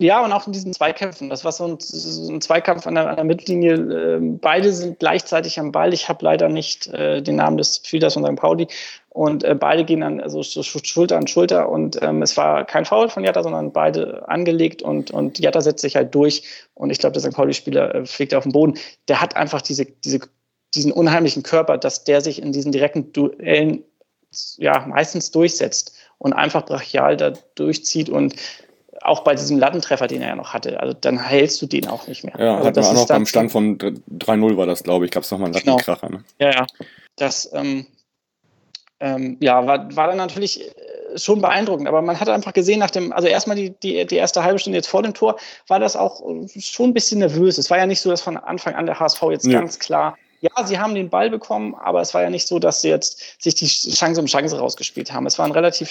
Speaker 3: Ja, und auch in diesen Zweikämpfen. Das war so ein, so ein Zweikampf an der, an der Mittellinie. Ähm, beide sind gleichzeitig am Ball. Ich habe leider nicht äh, den Namen des Spielers von St. Pauli. Und äh, beide gehen dann also Schulter an Schulter. Und ähm, es war kein Foul von Jatta, sondern beide angelegt. Und, und Jatta setzt sich halt durch. Und ich glaube, der St. Pauli-Spieler äh, fliegt auf den Boden. Der hat einfach diese, diese, diesen unheimlichen Körper, dass der sich in diesen direkten Duellen ja, meistens durchsetzt und einfach brachial da durchzieht. Und auch bei diesem Lattentreffer, den er ja noch hatte, also dann hältst du den auch nicht mehr.
Speaker 1: Ja,
Speaker 3: also
Speaker 1: hat man auch noch beim Stand von 3-0 war das, glaube ich, gab es nochmal einen genau. Lattenkracher.
Speaker 3: Genau. Ne? Ja, ja. Das ähm, ähm, ja, war, war dann natürlich äh, schon beeindruckend, aber man hat einfach gesehen, nach dem, also erstmal die, die, die erste halbe Stunde jetzt vor dem Tor, war das auch schon ein bisschen nervös. Es war ja nicht so, dass von Anfang an der HSV jetzt ja. ganz klar ja, sie haben den Ball bekommen, aber es war ja nicht so, dass sie jetzt sich die Chance um Chance rausgespielt haben. Es war ein relativ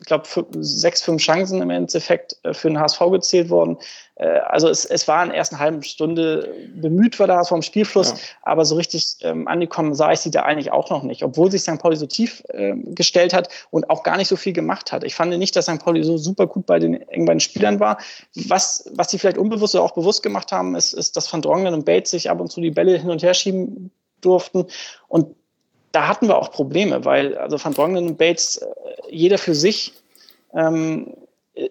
Speaker 3: ich glaube, sechs, fünf Chancen im Endeffekt äh, für den HSV gezählt worden. Äh, also es, es war in der ersten halben Stunde bemüht war der HSV im Spielfluss, ja. aber so richtig ähm, angekommen sah ich sie da eigentlich auch noch nicht, obwohl sich St. Pauli so tief äh, gestellt hat und auch gar nicht so viel gemacht hat. Ich fand nicht, dass St. Pauli so super gut bei den eng bei den Spielern war. Was, was sie vielleicht unbewusst oder auch bewusst gemacht haben, ist, ist dass Van Dronglen und Bates sich ab und zu die Bälle hin und her schieben durften und da hatten wir auch Probleme, weil also Van Dronglen und Bates, äh, jeder für sich ähm,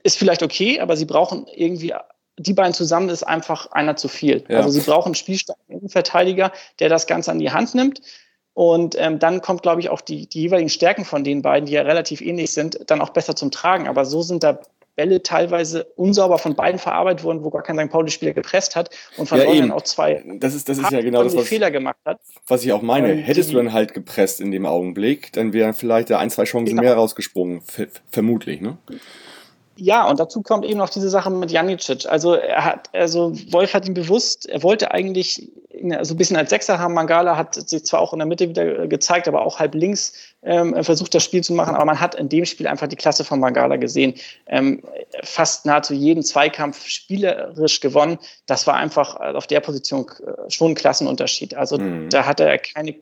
Speaker 3: ist vielleicht okay, aber sie brauchen irgendwie, die beiden zusammen ist einfach einer zu viel. Ja. Also sie brauchen einen spielstarken Verteidiger, der das Ganze an die Hand nimmt. Und ähm, dann kommt, glaube ich, auch die, die jeweiligen Stärken von den beiden, die ja relativ ähnlich sind, dann auch besser zum Tragen. Aber so sind da Bälle teilweise unsauber von beiden verarbeitet wurden, wo gar kein St. Pauli-Spieler gepresst hat und von ja, auch zwei
Speaker 1: das ist, das ist ja genau das, was,
Speaker 3: Fehler gemacht hat.
Speaker 1: Was ich auch meine. Und Hättest du dann halt gepresst in dem Augenblick, dann wären vielleicht da ein, zwei Chancen genau. mehr rausgesprungen. Ver vermutlich, ne?
Speaker 3: Ja, und dazu kommt eben noch diese Sache mit Janicic. Also er hat, also Wolf hat ihn bewusst, er wollte eigentlich so ein bisschen als Sechser haben. Mangala hat sich zwar auch in der Mitte wieder gezeigt, aber auch halb links ähm, versucht, das Spiel zu machen. Aber man hat in dem Spiel einfach die Klasse von Mangala gesehen. Ähm, fast nahezu jeden Zweikampf spielerisch gewonnen. Das war einfach auf der Position äh, schon ein Klassenunterschied. Also mhm. da hatte er keine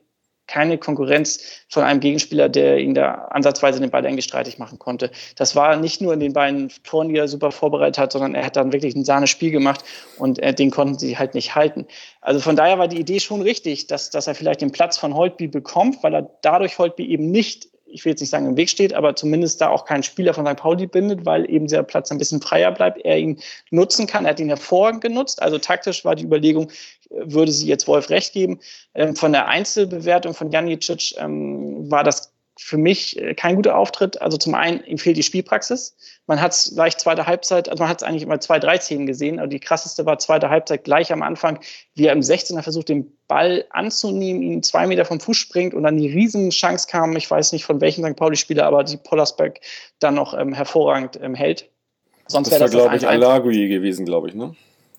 Speaker 3: keine Konkurrenz von einem Gegenspieler, der ihn da ansatzweise den Ball eigentlich streitig machen konnte. Das war nicht nur in den beiden Toren, die er super vorbereitet hat, sondern er hat dann wirklich ein Sahne-Spiel gemacht und äh, den konnten sie halt nicht halten. Also von daher war die Idee schon richtig, dass, dass er vielleicht den Platz von Holtby bekommt, weil er dadurch Holtby eben nicht ich will jetzt nicht sagen im Weg steht, aber zumindest da auch keinen Spieler von St. Pauli bindet, weil eben dieser Platz ein bisschen freier bleibt, er ihn nutzen kann. Er hat ihn hervorragend genutzt. Also taktisch war die Überlegung, würde sie jetzt Wolf recht geben. Ähm, von der Einzelbewertung von Janicic ähm, war das für mich äh, kein guter Auftritt. Also zum einen, ihm fehlt die Spielpraxis. Man hat es gleich zweite Halbzeit, also man hat es eigentlich immer zwei, drei Szenen gesehen, aber die krasseste war zweite Halbzeit gleich am Anfang, wie er im 16er versucht, den Ball anzunehmen, ihn zwei Meter vom Fuß springt und dann die Riesenchance kam, ich weiß nicht von welchem St. Pauli-Spieler, aber die Pollersberg dann noch ähm, hervorragend ähm, hält.
Speaker 1: Sonst das war, glaube ich, Alagui gewesen, glaube ich, ne?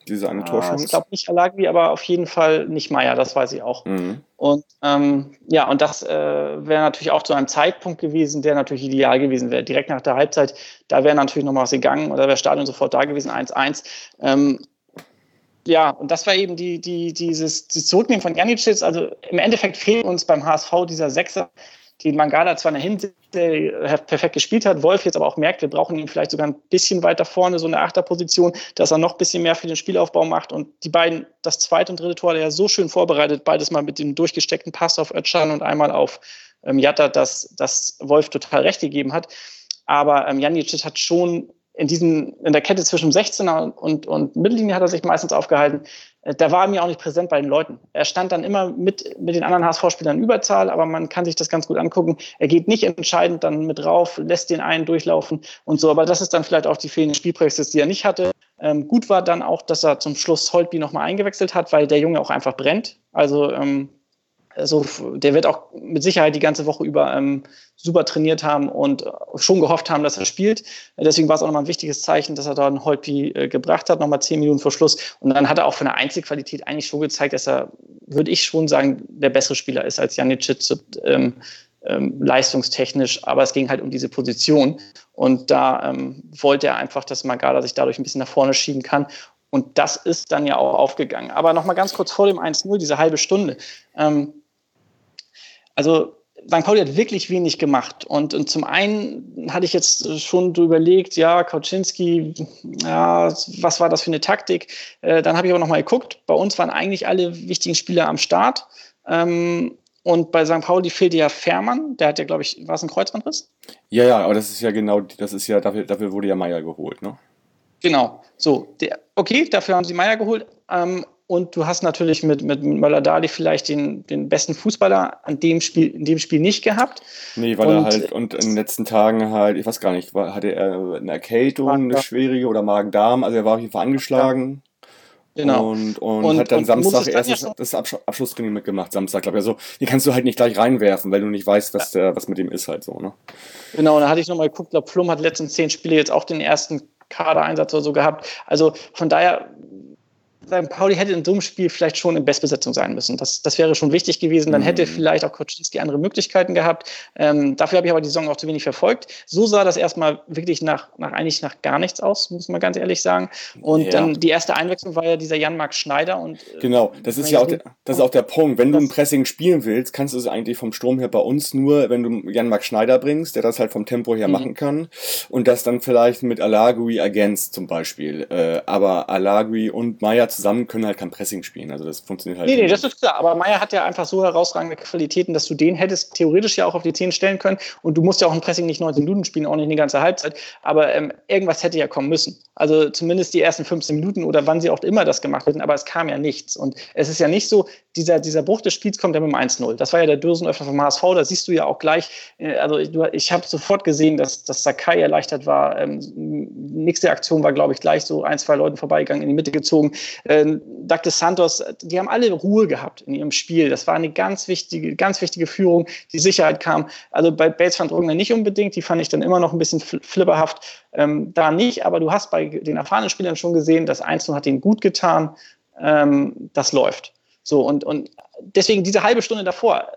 Speaker 1: Diese eine ah, Torchance?
Speaker 3: Ich glaube nicht Alagui, aber auf jeden Fall nicht Meier, das weiß ich auch. Mhm. Und ähm, ja, und das äh, wäre natürlich auch zu einem Zeitpunkt gewesen, der natürlich ideal gewesen wäre. Direkt nach der Halbzeit, da wäre natürlich noch was gegangen oder wäre Stadion sofort da gewesen, 1-1. Ähm, ja, und das war eben die, die, dieses, dieses Zurücknehmen von Janicic. Also im Endeffekt fehlt uns beim HSV dieser Sechser, den Mangala zwar in der Hinsicht perfekt gespielt hat, Wolf jetzt aber auch merkt, wir brauchen ihn vielleicht sogar ein bisschen weiter vorne, so eine Achterposition, dass er noch ein bisschen mehr für den Spielaufbau macht und die beiden, das zweite und dritte Tor, der ja so schön vorbereitet, beides mal mit dem durchgesteckten Pass auf Özcan und einmal auf ähm, Jatta, dass, dass Wolf total recht gegeben hat. Aber ähm, Janicic hat schon in diesem, in der Kette zwischen 16er und, und Mittellinie hat er sich meistens aufgehalten. Äh, da war er mir auch nicht präsent bei den Leuten. Er stand dann immer mit, mit den anderen HSV-Spielern Überzahl, aber man kann sich das ganz gut angucken. Er geht nicht entscheidend dann mit rauf, lässt den einen durchlaufen und so. Aber das ist dann vielleicht auch die fehlende Spielpraxis, die er nicht hatte. Ähm, gut war dann auch, dass er zum Schluss Holtby nochmal eingewechselt hat, weil der Junge auch einfach brennt. Also ähm, also der wird auch mit Sicherheit die ganze Woche über ähm, super trainiert haben und schon gehofft haben, dass er spielt. Deswegen war es auch nochmal ein wichtiges Zeichen, dass er da einen Holpi äh, gebracht hat, nochmal zehn Minuten vor Schluss. Und dann hat er auch von der Einzelqualität eigentlich schon gezeigt, dass er, würde ich schon sagen, der bessere Spieler ist als Janicic ähm, ähm, leistungstechnisch. Aber es ging halt um diese Position. Und da ähm, wollte er einfach, dass Magala sich dadurch ein bisschen nach vorne schieben kann. Und das ist dann ja auch aufgegangen. Aber nochmal ganz kurz vor dem 1-0, diese halbe Stunde. Ähm, also St. Pauli hat wirklich wenig gemacht. Und, und zum einen hatte ich jetzt schon überlegt, ja, Kauczynski, ja, was war das für eine Taktik? Äh, dann habe ich aber nochmal geguckt. Bei uns waren eigentlich alle wichtigen Spieler am Start. Ähm, und bei St. Pauli fehlte ja Fährmann. Der hat ja, glaube ich, war es ein Kreuzbandriss?
Speaker 1: Ja, ja, aber das ist ja genau, das ist ja, dafür, dafür wurde ja Meier geholt, ne?
Speaker 3: Genau. So, der, okay, dafür haben sie Meier geholt. Ähm, und du hast natürlich mit, mit Möller-Dali vielleicht den, den besten Fußballer an dem Spiel, in dem Spiel nicht gehabt.
Speaker 1: Nee, weil und, er halt, und in den letzten Tagen halt, ich weiß gar nicht, hatte er eine Erkältung, eine schwierige oder Magen-Darm, also er war auf jeden Fall angeschlagen. Genau. Und, und, und hat dann und Samstag erst das, das Abschlusstraining mitgemacht, Samstag, glaube ich. Also, die kannst du halt nicht gleich reinwerfen, weil du nicht weißt, was, der, was mit dem ist halt so, ne?
Speaker 3: Genau, und da hatte ich nochmal geguckt, glaube Plum hat letzten zehn Spiele jetzt auch den ersten Kadereinsatz oder so gehabt. Also von daher St. Pauli hätte in so einem Spiel vielleicht schon in Bestbesetzung sein müssen. Das, das wäre schon wichtig gewesen. Dann hätte mhm. vielleicht auch Koczynski andere Möglichkeiten gehabt. Ähm, dafür habe ich aber die Saison auch zu wenig verfolgt. So sah das erstmal wirklich nach, nach eigentlich nach gar nichts aus, muss man ganz ehrlich sagen. Und ja. dann die erste Einwechslung war ja dieser Jan-Marc Schneider. Und,
Speaker 1: äh, genau, das ist ja auch der, das ist auch der Punkt. Wenn du ein Pressing spielen willst, kannst du es eigentlich vom Strom her bei uns nur, wenn du Jan-Marc Schneider bringst, der das halt vom Tempo her mhm. machen kann und das dann vielleicht mit Alagui ergänzt zum Beispiel. Äh, aber Alagui und Meier zusammen können halt kein Pressing spielen. Also das funktioniert halt.
Speaker 3: Nee, nee, das ist klar. Aber Meier hat ja einfach so herausragende Qualitäten, dass du den hättest theoretisch ja auch auf die 10 stellen können. Und du musst ja auch ein Pressing nicht 19 Minuten spielen, auch nicht eine ganze Halbzeit. Aber ähm, irgendwas hätte ja kommen müssen. Also zumindest die ersten 15 Minuten oder wann sie auch immer das gemacht hätten. Aber es kam ja nichts. Und es ist ja nicht so, dieser, dieser Bruch des Spiels kommt ja mit dem 1-0. Das war ja der Dösenöffner vom HSV. Da siehst du ja auch gleich, äh, also ich, ich habe sofort gesehen, dass, dass Sakai erleichtert war. Ähm, nächste Aktion war, glaube ich, gleich so ein, zwei Leuten vorbeigegangen, in die Mitte gezogen. Ähm, Douglas Santos, die haben alle Ruhe gehabt in ihrem Spiel. Das war eine ganz wichtige, ganz wichtige Führung. Die Sicherheit kam. Also bei Bates van Drogner nicht unbedingt. Die fand ich dann immer noch ein bisschen flipperhaft. Ähm, da nicht, aber du hast bei den erfahrenen Spielern schon gesehen, das Einzelne hat ihnen gut getan. Ähm, das läuft. So, und, und deswegen diese halbe Stunde davor,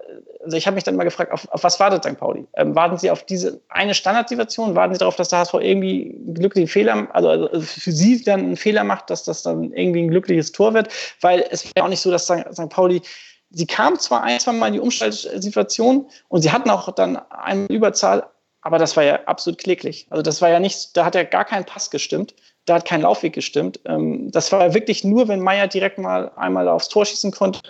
Speaker 3: also ich habe mich dann mal gefragt, auf, auf was wartet St. Pauli? Ähm, warten Sie auf diese eine Standardsituation? Warten Sie darauf, dass der HSV irgendwie einen glücklichen Fehler, also, also, für Sie dann einen Fehler macht, dass das dann irgendwie ein glückliches Tor wird? Weil es wäre auch nicht so, dass St. Pauli sie kam zwar ein, zwei Mal in die Umschaltsituation und sie hatten auch dann eine Überzahl, aber das war ja absolut kläglich. Also das war ja nicht, da hat ja gar kein Pass gestimmt, da hat kein Laufweg gestimmt. Ähm, das war wirklich nur, wenn Meier direkt mal einmal aufs Tor schießen konnte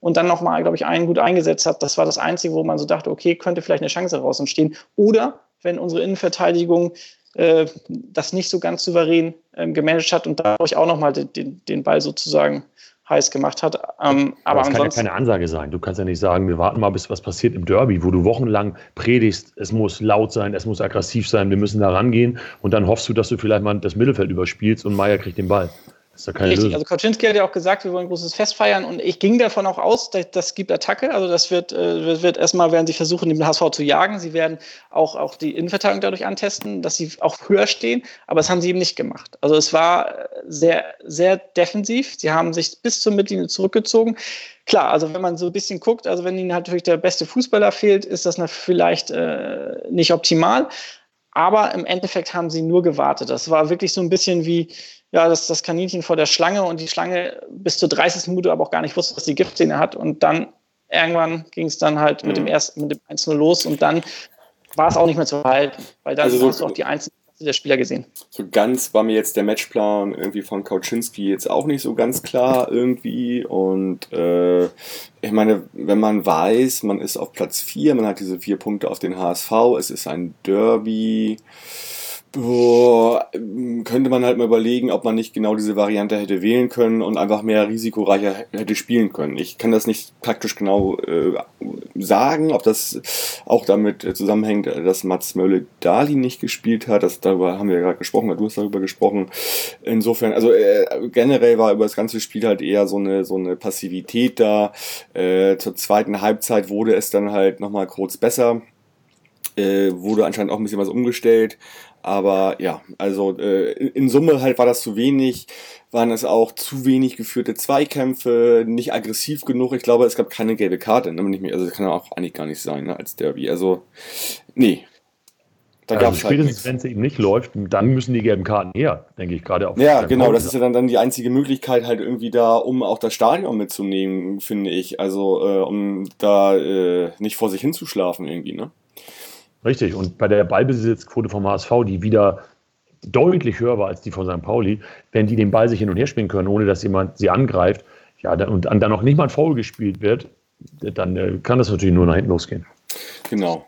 Speaker 3: und dann nochmal, glaube ich, einen gut eingesetzt hat. Das war das Einzige, wo man so dachte, okay, könnte vielleicht eine Chance daraus entstehen. Oder wenn unsere Innenverteidigung äh, das nicht so ganz souverän äh, gemanagt hat und dadurch auch nochmal den, den, den Ball sozusagen heiß gemacht hat. Ähm, aber, aber
Speaker 2: das kann ja keine Ansage sein. Du kannst ja nicht sagen, wir warten mal, bis was passiert im Derby, wo du wochenlang predigst, es muss laut sein, es muss aggressiv sein, wir müssen da rangehen und dann hoffst du, dass du vielleicht mal das Mittelfeld überspielst und Meier kriegt den Ball.
Speaker 3: Das ist keine Richtig, Lösung. also Kaczynski hat ja auch gesagt, wir wollen ein großes Fest feiern und ich ging davon auch aus, dass das gibt Attacke. Also das wird, äh, wird erstmal werden sie versuchen, den HSV zu jagen. Sie werden auch, auch die Innenverteidigung dadurch antesten, dass sie auch höher stehen, aber das haben sie eben nicht gemacht. Also es war sehr, sehr defensiv. Sie haben sich bis zur Mittellinie zurückgezogen. Klar, also wenn man so ein bisschen guckt, also wenn ihnen natürlich der beste Fußballer fehlt, ist das vielleicht äh, nicht optimal. Aber im Endeffekt haben sie nur gewartet. Das war wirklich so ein bisschen wie, ja, das, das Kaninchen vor der Schlange und die Schlange bis zur 30. Minute aber auch gar nicht wusste, dass die Giftzähne hat. Und dann irgendwann ging es dann halt mit dem mhm. ersten, mit dem 1 los und dann war es auch nicht mehr zu halten, weil dann also so, hast du auch die einzelnen der Spieler gesehen.
Speaker 1: So ganz war mir jetzt der Matchplan irgendwie von Kauczynski jetzt auch nicht so ganz klar irgendwie. Und äh, ich meine, wenn man weiß, man ist auf Platz 4, man hat diese vier Punkte auf den HSV, es ist ein Derby. Boah, könnte man halt mal überlegen, ob man nicht genau diese Variante hätte wählen können und einfach mehr risikoreicher hätte spielen können. Ich kann das nicht praktisch genau äh, sagen, ob das auch damit zusammenhängt, dass Mats Mölle-Dali nicht gespielt hat. Das, darüber haben wir ja gerade gesprochen, du hast darüber gesprochen. Insofern, also äh, generell war über das ganze Spiel halt eher so eine, so eine Passivität da. Äh, zur zweiten Halbzeit wurde es dann halt nochmal kurz besser. Äh, wurde anscheinend auch ein bisschen was umgestellt. Aber ja, also äh, in Summe halt war das zu wenig, waren es auch zu wenig geführte Zweikämpfe, nicht aggressiv genug. Ich glaube, es gab keine gelbe Karte, ne? Nicht mehr, also das kann ja auch eigentlich gar nicht sein, ne? als Derby. Also, nee.
Speaker 2: Da also gab's halt spätestens, wenn es eben nicht läuft, dann müssen die gelben Karten her, denke ich, gerade auf.
Speaker 1: Ja, genau, das ist ja dann, dann die einzige Möglichkeit halt irgendwie da, um auch das Stadion mitzunehmen, finde ich. Also, äh, um da äh, nicht vor sich hinzuschlafen irgendwie, ne?
Speaker 2: Richtig, und bei der Ballbesitzquote vom HSV, die wieder deutlich höher war als die von St. Pauli, wenn die den Ball sich hin und her spielen können, ohne dass jemand sie angreift, ja, und dann noch nicht mal ein Foul gespielt wird, dann äh, kann das natürlich nur nach hinten losgehen.
Speaker 1: Genau.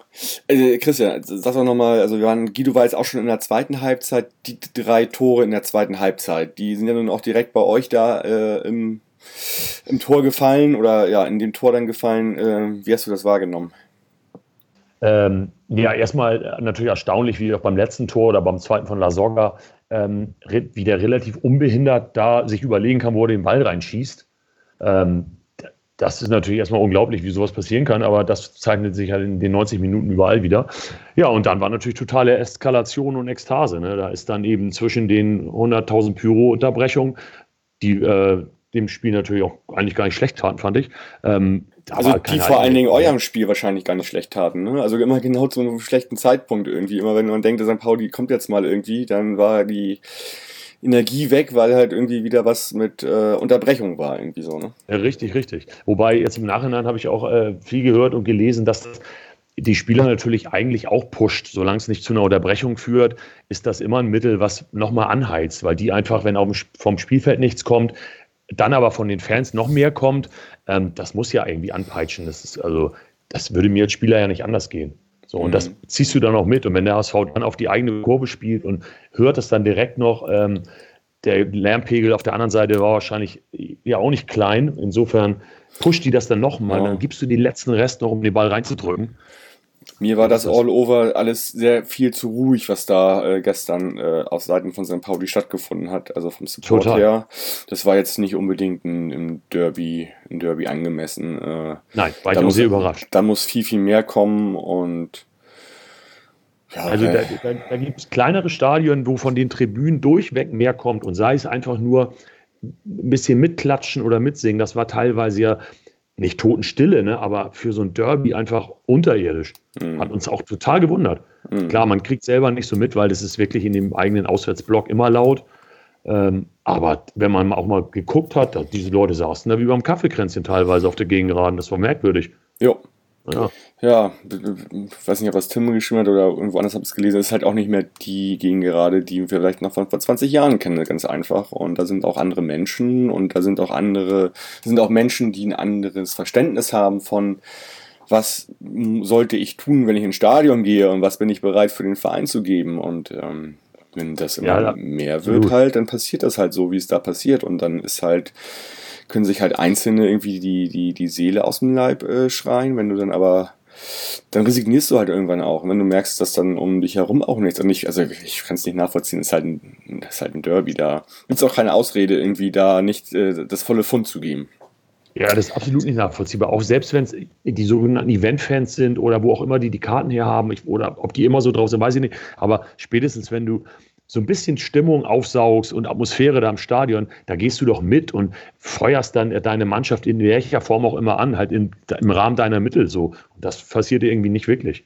Speaker 1: Also, Christian, sag doch nochmal, also wir waren, Guido war jetzt auch schon in der zweiten Halbzeit, die drei Tore in der zweiten Halbzeit, die sind ja nun auch direkt bei euch da äh, im, im Tor gefallen oder ja, in dem Tor dann gefallen. Äh, wie hast du das wahrgenommen?
Speaker 2: Ähm, ja, erstmal natürlich erstaunlich, wie auch beim letzten Tor oder beim zweiten von La Soga, ähm, wie der relativ unbehindert da sich überlegen kann, wo er den Ball reinschießt. Ähm, das ist natürlich erstmal unglaublich, wie sowas passieren kann, aber das zeichnet sich halt in den 90 Minuten überall wieder. Ja, und dann war natürlich totale Eskalation und Ekstase. Ne? Da ist dann eben zwischen den 100.000 Pyro-Unterbrechungen, die äh, dem Spiel natürlich auch eigentlich gar nicht schlecht taten, fand ich, ähm,
Speaker 1: also die vor allen Dingen eurem Spiel wahrscheinlich gar nicht schlecht taten. Ne? Also immer genau zu einem schlechten Zeitpunkt irgendwie. Immer wenn man denkt, St. Pauli kommt jetzt mal irgendwie, dann war die Energie weg, weil halt irgendwie wieder was mit äh, Unterbrechung war, irgendwie so. Ne?
Speaker 2: Ja, richtig, richtig. Wobei jetzt im Nachhinein habe ich auch äh, viel gehört und gelesen, dass die Spieler natürlich eigentlich auch pusht. Solange es nicht zu einer Unterbrechung führt, ist das immer ein Mittel, was nochmal anheizt, weil die einfach, wenn auf dem, vom Spielfeld nichts kommt, dann aber von den Fans noch mehr kommt, ähm, das muss ja irgendwie anpeitschen. Das ist, also, das würde mir als Spieler ja nicht anders gehen. So, und mhm. das ziehst du dann auch mit. Und wenn der HSV dann auf die eigene Kurve spielt und hört es dann direkt noch, ähm, der Lärmpegel auf der anderen Seite war wahrscheinlich ja auch nicht klein. Insofern pusht die das dann nochmal. Ja. Dann gibst du den letzten Rest noch, um den Ball reinzudrücken.
Speaker 1: Mir war das all over alles sehr viel zu ruhig, was da äh, gestern äh, auf Seiten von St. Pauli stattgefunden hat. Also vom Support Total. her. Das war jetzt nicht unbedingt ein, ein Derby, ein Derby angemessen. Äh,
Speaker 2: Nein, war ich auch sehr überrascht.
Speaker 1: Da muss viel, viel mehr kommen und
Speaker 2: ja, also da, da, da gibt es kleinere Stadien, wo von den Tribünen durchweg mehr kommt und sei es einfach nur ein bisschen mitklatschen oder mitsingen, das war teilweise ja nicht Totenstille, ne, aber für so ein Derby einfach unterirdisch. Mhm. Hat uns auch total gewundert. Mhm. Klar, man kriegt selber nicht so mit, weil das ist wirklich in dem eigenen Auswärtsblock immer laut. Ähm, aber wenn man auch mal geguckt hat, diese Leute saßen da wie beim Kaffeekränzchen teilweise auf der Gegengeraden, das war merkwürdig.
Speaker 1: Ja, ja. ja, ich weiß nicht, ob das Tim geschrieben hat oder irgendwo anders habe ich es gelesen, ist halt auch nicht mehr die Gegengerade, die wir vielleicht noch von vor 20 Jahren kennen, ganz einfach. Und da sind auch andere Menschen und da sind auch andere, sind auch Menschen, die ein anderes Verständnis haben von, was sollte ich tun, wenn ich ins Stadion gehe und was bin ich bereit für den Verein zu geben. Und ähm, wenn das immer ja, mehr wird halt, dann passiert das halt so, wie es da passiert. Und dann ist halt können sich halt Einzelne irgendwie die, die, die Seele aus dem Leib äh, schreien, wenn du dann aber dann resignierst du halt irgendwann auch. Und wenn du merkst, dass dann um dich herum auch nichts, und nicht, also ich kann es nicht nachvollziehen, ist halt ein, ist halt ein Derby da. Gibt es auch keine Ausrede, irgendwie da nicht äh, das volle Fund zu geben.
Speaker 2: Ja, das ist absolut nicht nachvollziehbar. Auch selbst wenn es die sogenannten Event-Fans sind oder wo auch immer die die Karten her haben, ich, oder ob die immer so drauf sind, weiß ich nicht. Aber spätestens, wenn du so ein bisschen Stimmung aufsaugst und Atmosphäre da im Stadion, da gehst du doch mit und feuerst dann deine Mannschaft in welcher Form auch immer an, halt in, im Rahmen deiner Mittel so. Und das passiert irgendwie nicht wirklich.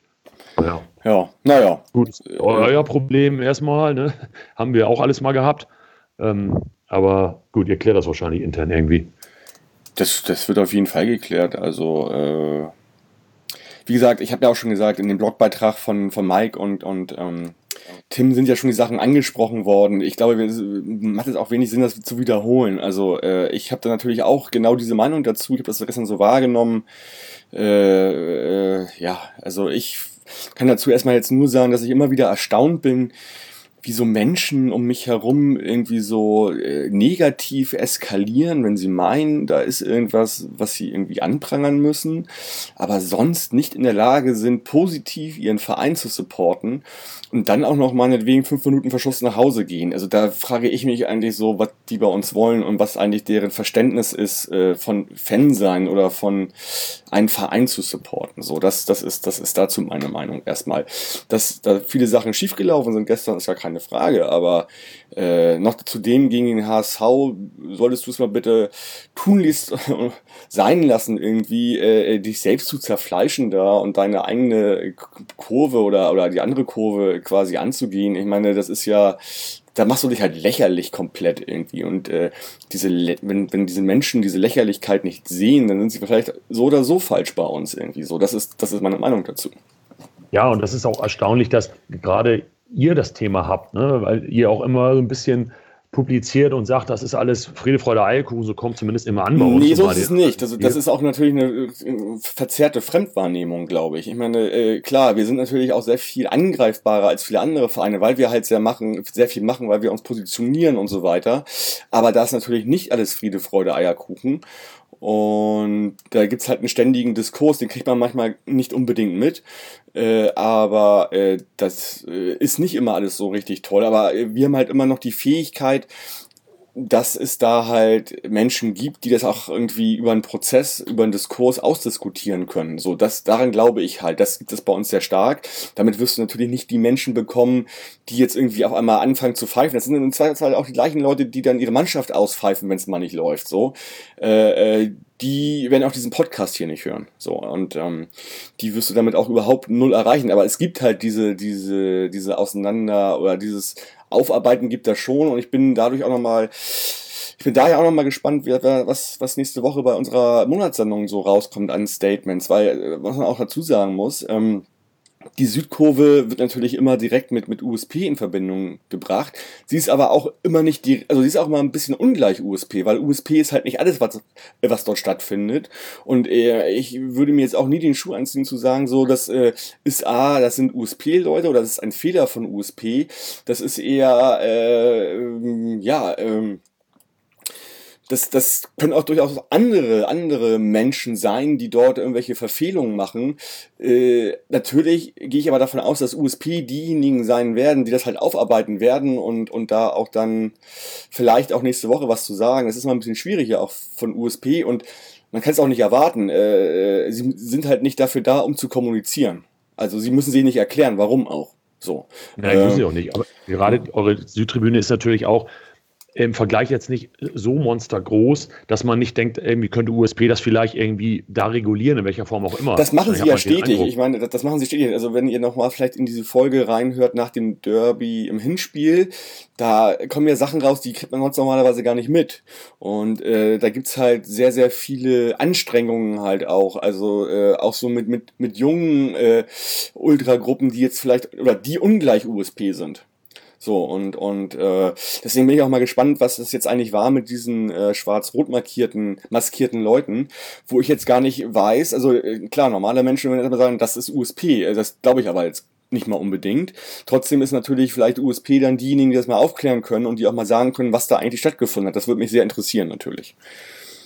Speaker 1: Ja, ja naja.
Speaker 2: Gut, euer Problem erstmal, ne? (laughs) haben wir auch alles mal gehabt. Ähm, aber gut, ihr klärt das wahrscheinlich intern irgendwie.
Speaker 1: Das, das wird auf jeden Fall geklärt. Also, äh, wie gesagt, ich habe ja auch schon gesagt, in dem Blogbeitrag von, von Mike und, und ähm, Tim sind ja schon die Sachen angesprochen worden. Ich glaube, es macht es auch wenig Sinn, das zu wiederholen. Also äh, ich habe da natürlich auch genau diese Meinung dazu. Ich habe das gestern so wahrgenommen. Äh, äh, ja, also ich kann dazu erstmal jetzt nur sagen, dass ich immer wieder erstaunt bin, wie so Menschen um mich herum irgendwie so äh, negativ eskalieren, wenn sie meinen, da ist irgendwas, was sie irgendwie anprangern müssen, aber sonst nicht in der Lage sind, positiv ihren Verein zu supporten und dann auch noch meinetwegen fünf Minuten Verschluss nach Hause gehen. Also da frage ich mich eigentlich so, was die bei uns wollen und was eigentlich deren Verständnis ist äh, von Fan sein oder von einen Verein zu supporten. So, das, das ist, das ist dazu meine Meinung erstmal. Dass da viele Sachen schiefgelaufen sind gestern, ist ja keine Frage, aber äh, noch zu dem gegen den HSV solltest du es mal bitte tunlichst (laughs) sein lassen, irgendwie äh, dich selbst zu zerfleischen da und deine eigene Kurve oder, oder die andere Kurve quasi anzugehen. Ich meine, das ist ja, da machst du dich halt lächerlich komplett irgendwie. Und äh, diese, wenn, wenn diese Menschen diese Lächerlichkeit nicht sehen, dann sind sie vielleicht so oder so falsch bei uns irgendwie. So, das ist, das ist meine Meinung dazu.
Speaker 2: Ja, und das ist auch erstaunlich, dass gerade ihr das Thema habt, ne? weil ihr auch immer so ein bisschen publiziert und sagt, das ist alles Friede, Freude, Eierkuchen, so kommt zumindest immer an
Speaker 1: bei uns. Nee, so ist es nicht. Also, das ist auch natürlich eine äh, verzerrte Fremdwahrnehmung, glaube ich. Ich meine, äh, klar, wir sind natürlich auch sehr viel angreifbarer als viele andere Vereine, weil wir halt sehr machen, sehr viel machen, weil wir uns positionieren und so weiter. Aber da ist natürlich nicht alles Friede, Freude, Eierkuchen. Und da gibt's halt einen ständigen Diskurs, den kriegt man manchmal nicht unbedingt mit. Äh, aber äh, das äh, ist nicht immer alles so richtig toll. Aber äh, wir haben halt immer noch die Fähigkeit, dass es da halt Menschen gibt, die das auch irgendwie über einen Prozess, über einen Diskurs ausdiskutieren können. So, das, daran glaube ich halt. Das gibt es bei uns sehr stark. Damit wirst du natürlich nicht die Menschen bekommen, die jetzt irgendwie auf einmal anfangen zu pfeifen. Das sind im Zweifelsfall auch die gleichen Leute, die dann ihre Mannschaft auspfeifen, wenn es mal nicht läuft. So, äh, äh, die werden auch diesen Podcast hier nicht hören. So, und ähm, die wirst du damit auch überhaupt null erreichen. Aber es gibt halt diese, diese, diese Auseinander oder dieses Aufarbeiten gibt das schon und ich bin dadurch auch nochmal, ich bin daher auch nochmal gespannt, was, was nächste Woche bei unserer Monatssendung so rauskommt an Statements, weil, äh, was man auch dazu sagen muss, ähm, die Südkurve wird natürlich immer direkt mit, mit USP in Verbindung gebracht. Sie ist aber auch immer nicht die, also sie ist auch immer ein bisschen ungleich USP, weil USP ist halt nicht alles, was, was dort stattfindet. Und äh, ich würde mir jetzt auch nie den Schuh anziehen zu sagen, so, das äh, ist A, das sind USP-Leute oder das ist ein Fehler von USP. Das ist eher, äh, ähm, ja, ähm, das, das können auch durchaus andere, andere Menschen sein, die dort irgendwelche Verfehlungen machen. Äh, natürlich gehe ich aber davon aus, dass USP diejenigen sein werden, die das halt aufarbeiten werden und, und da auch dann vielleicht auch nächste Woche was zu sagen. Das ist mal ein bisschen schwieriger auch von USP und man kann es auch nicht erwarten. Äh, sie sind halt nicht dafür da, um zu kommunizieren. Also sie müssen sich nicht erklären, warum auch. So.
Speaker 2: Nein, äh, muss sie auch nicht. Aber gerade eure Südtribüne ist natürlich auch im Vergleich jetzt nicht so monstergroß, dass man nicht denkt, irgendwie könnte USP das vielleicht irgendwie da regulieren, in welcher Form auch immer.
Speaker 1: Das machen sie ja stetig. Ich meine, das, das, machen sie stetig. Also wenn ihr nochmal vielleicht in diese Folge reinhört nach dem Derby im Hinspiel, da kommen ja Sachen raus, die kriegt man sonst normalerweise gar nicht mit. Und äh, da gibt's halt sehr, sehr viele Anstrengungen halt auch. Also äh, auch so mit, mit, mit jungen äh, Ultragruppen, die jetzt vielleicht, oder die ungleich USP sind. So, und, und äh, deswegen bin ich auch mal gespannt, was das jetzt eigentlich war mit diesen äh, schwarz-rot markierten, maskierten Leuten, wo ich jetzt gar nicht weiß, also äh, klar, normale Menschen würden immer sagen, das ist USP, äh, das glaube ich aber jetzt nicht mal unbedingt. Trotzdem ist natürlich vielleicht USP dann diejenigen, die das mal aufklären können und die auch mal sagen können, was da eigentlich stattgefunden hat. Das würde mich sehr interessieren natürlich.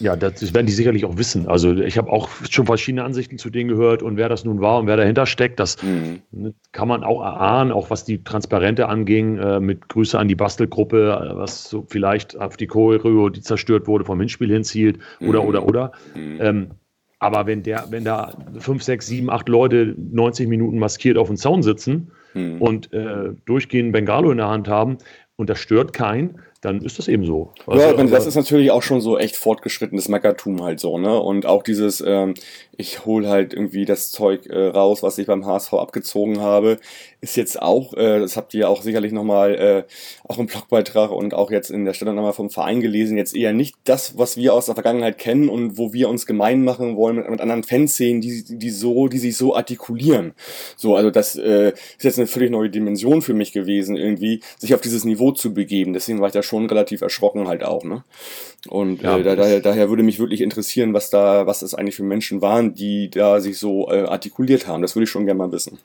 Speaker 2: Ja, das werden die sicherlich auch wissen. Also ich habe auch schon verschiedene Ansichten zu denen gehört und wer das nun war und wer dahinter steckt, das mhm. Ne, kann man auch erahnen, auch was die Transparente anging, äh, mit Grüße an die Bastelgruppe, äh, was so vielleicht auf die Choreo, die zerstört wurde, vom Hinspiel hinzielt oder, mhm. oder, oder. Mhm. Ähm, aber wenn der, wenn da fünf, sechs, sieben, acht Leute 90 Minuten maskiert auf dem Zaun sitzen mhm. und äh, durchgehend Bengalo in der Hand haben und das stört keinen, dann ist das eben so.
Speaker 1: Also, ja, das ist natürlich auch schon so echt fortgeschrittenes Meckertum halt so, ne? Und auch dieses, ähm, ich hole halt irgendwie das Zeug äh, raus, was ich beim HSV abgezogen habe, ist jetzt auch, äh, das habt ihr auch sicherlich nochmal äh, auch im Blogbeitrag und auch jetzt in der Stellungnahme vom Verein gelesen, jetzt eher nicht das, was wir aus der Vergangenheit kennen und wo wir uns gemein machen wollen mit, mit anderen Fanszenen, die, die so, die sich so artikulieren. So, also das äh, ist jetzt eine völlig neue Dimension für mich gewesen, irgendwie, sich auf dieses Niveau zu begeben. Deswegen war ich da schon relativ erschrocken halt auch, ne? Und ja, äh, da, daher, daher würde mich wirklich interessieren, was da, was das eigentlich für Menschen waren, die da sich so äh, artikuliert haben. Das würde ich schon gerne mal wissen.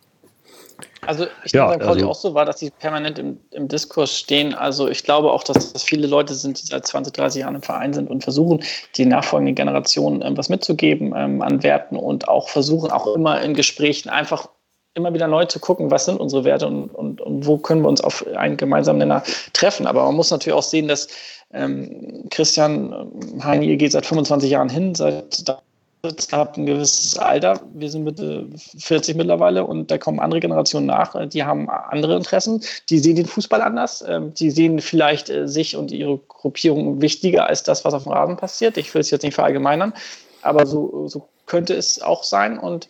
Speaker 3: Also ich ja, denke, also, auch so war, dass die permanent im, im Diskurs stehen. Also ich glaube auch, dass das viele Leute sind, die seit 20, 30 Jahren im Verein sind und versuchen, die nachfolgenden Generationen ähm, was mitzugeben ähm, an Werten und auch versuchen, auch immer in Gesprächen einfach immer wieder neu zu gucken, was sind unsere Werte und, und, und wo können wir uns auf einen gemeinsamen Nenner treffen. Aber man muss natürlich auch sehen, dass ähm, Christian ähm, Heini, ihr geht seit 25 Jahren hin, seit habt ein gewisses Alter, wir sind Mitte 40 mittlerweile und da kommen andere Generationen nach, die haben andere Interessen, die sehen den Fußball anders, ähm, die sehen vielleicht äh, sich und ihre Gruppierung wichtiger als das, was auf dem Rasen passiert. Ich will es jetzt nicht verallgemeinern, aber so, so könnte es auch sein. Und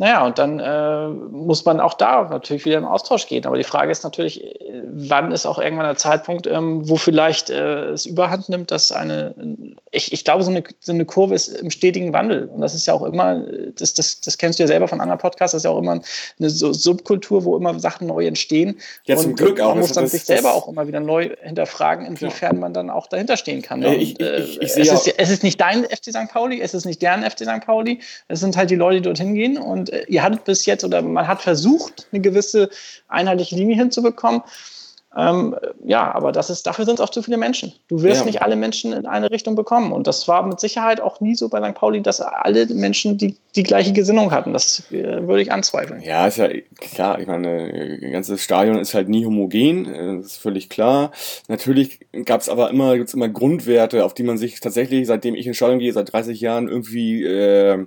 Speaker 3: naja, und dann äh, muss man auch da natürlich wieder im Austausch gehen. Aber die Frage ist natürlich, äh, wann ist auch irgendwann der Zeitpunkt, ähm, wo vielleicht äh, es überhand nimmt, dass eine, ich, ich glaube, so eine, so eine Kurve ist im stetigen Wandel. Und das ist ja auch immer, das, das, das kennst du ja selber von anderen Podcasts, das ist ja auch immer eine Subkultur, wo immer Sachen neu entstehen.
Speaker 1: Ja, zum
Speaker 3: und
Speaker 1: Glück
Speaker 3: auch. Man muss dann das, sich selber auch immer wieder neu hinterfragen, inwiefern ja. man dann auch dahinter stehen kann. Ne? Ich, ich, ich, ich es, ist, es ist nicht dein FC St. Pauli, es ist nicht deren FC St. Pauli, es sind halt die Leute, die dorthin gehen und äh, ihr hattet bis jetzt oder man hat versucht, eine gewisse einheitliche Linie hinzubekommen. Ähm, ja, aber das ist, dafür sind es auch zu viele Menschen. Du wirst ja. nicht alle Menschen in eine Richtung bekommen. Und das war mit Sicherheit auch nie so bei St. Pauli, dass alle Menschen die, die gleiche Gesinnung hatten. Das äh, würde ich anzweifeln.
Speaker 1: Ja, ist ja klar. Ich meine, das ganze Stadion ist halt nie homogen. Äh, das ist völlig klar. Natürlich gab es aber immer, gibt's immer Grundwerte, auf die man sich tatsächlich, seitdem ich ins Stadion gehe, seit 30 Jahren irgendwie äh,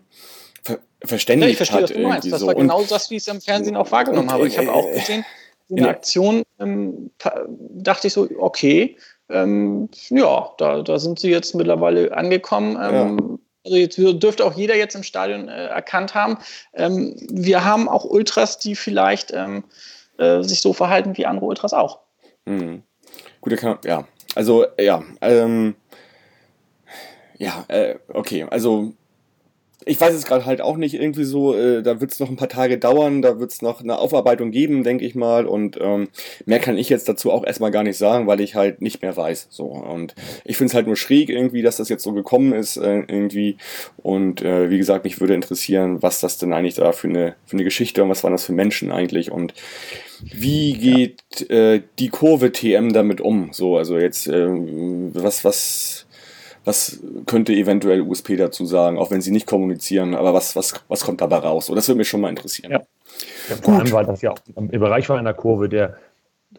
Speaker 1: verständigt ja, ich verstehe, hat. Was du meinst.
Speaker 3: Das war genau das, wie ich es im Fernsehen auch wahrgenommen habe. Ich habe auch gesehen, so eine Aktion ähm, dachte ich so, okay, ähm, ja, da, da sind sie jetzt mittlerweile angekommen. Ähm, ja. Also jetzt dürfte auch jeder jetzt im Stadion äh, erkannt haben. Ähm, wir haben auch Ultras, die vielleicht ähm, äh, sich so verhalten wie andere Ultras auch.
Speaker 1: Mhm. Gut, ja. Also, ja. Ähm, ja, äh, okay. Also ich weiß es gerade halt auch nicht irgendwie so, äh, da wird es noch ein paar Tage dauern, da wird es noch eine Aufarbeitung geben, denke ich mal. Und ähm, mehr kann ich jetzt dazu auch erstmal gar nicht sagen, weil ich halt nicht mehr weiß. So. Und ich finde es halt nur schräg irgendwie, dass das jetzt so gekommen ist, äh, irgendwie. Und äh, wie gesagt, mich würde interessieren, was das denn eigentlich da für eine, für eine Geschichte und was waren das für Menschen eigentlich und wie geht ja. äh, die Kurve TM damit um? So, also jetzt, äh, was, was was könnte eventuell USP dazu sagen, auch wenn sie nicht kommunizieren, aber was, was, was kommt dabei raus? So, das würde mich schon mal interessieren.
Speaker 2: Ja. ja vor allem, weil das ja auch im Bereich war in der Kurve, der,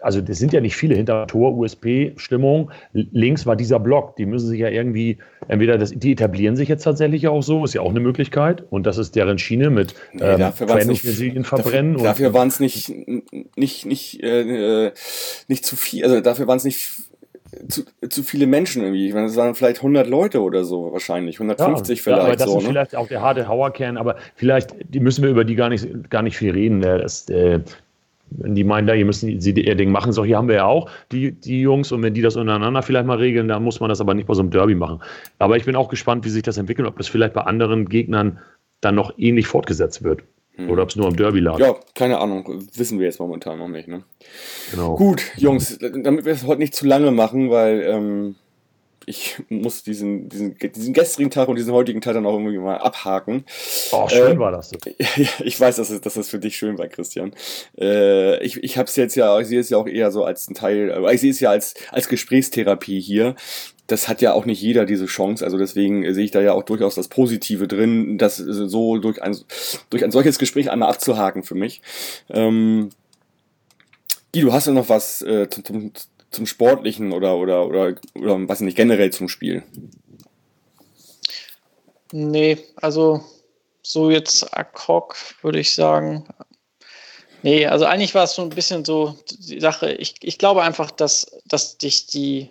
Speaker 2: also das sind ja nicht viele hinter Tor, USP-Stimmung. Links war dieser Block, die müssen sich ja irgendwie, entweder das, die etablieren sich jetzt tatsächlich auch so, ist ja auch eine Möglichkeit. Und das ist deren Schiene mit
Speaker 1: nee, ähm, dafür nicht, verbrennen. Dafür, dafür waren es nicht, nicht, nicht, äh, nicht zu viel, also dafür waren es nicht zu, zu viele Menschen irgendwie. Ich meine, es waren vielleicht 100 Leute oder so wahrscheinlich, 150 ja, vielleicht. Ja, aber
Speaker 2: das
Speaker 1: so,
Speaker 2: ist ne? vielleicht auch der harte Hauerkern, aber vielleicht die müssen wir über die gar nicht, gar nicht viel reden. Ne? Das, äh, wenn die meinen, da, ihr müssen sie ihr Ding machen, so hier haben wir ja auch die, die Jungs und wenn die das untereinander vielleicht mal regeln, dann muss man das aber nicht bei so einem Derby machen. Aber ich bin auch gespannt, wie sich das entwickelt, ob das vielleicht bei anderen Gegnern dann noch ähnlich fortgesetzt wird. Hm. Oder ob es nur am Derby lag.
Speaker 1: Ja, keine Ahnung. Wissen wir jetzt momentan noch nicht. Ne? Genau. Gut, Jungs, damit wir es heute nicht zu lange machen, weil ähm, ich muss diesen, diesen, diesen gestrigen Tag und diesen heutigen Tag dann auch irgendwie mal abhaken.
Speaker 2: Oh, schön äh, war das. So. (laughs)
Speaker 1: ich weiß, dass es, dass es für dich schön war, Christian. Äh, ich ich habe es jetzt ja, ich sehe es ja auch eher so als ein Teil, ich sehe es ja als, als Gesprächstherapie hier. Das hat ja auch nicht jeder diese Chance, also deswegen sehe ich da ja auch durchaus das Positive drin, das so durch ein, durch ein solches Gespräch einmal abzuhaken für mich. Ähm, Guido, hast du noch was äh, zum, zum Sportlichen oder, oder, oder, oder was nicht, generell zum Spiel?
Speaker 3: Nee, also so jetzt ad hoc würde ich sagen. Nee, also eigentlich war es so ein bisschen so die Sache. Ich, ich glaube einfach, dass, dass dich die,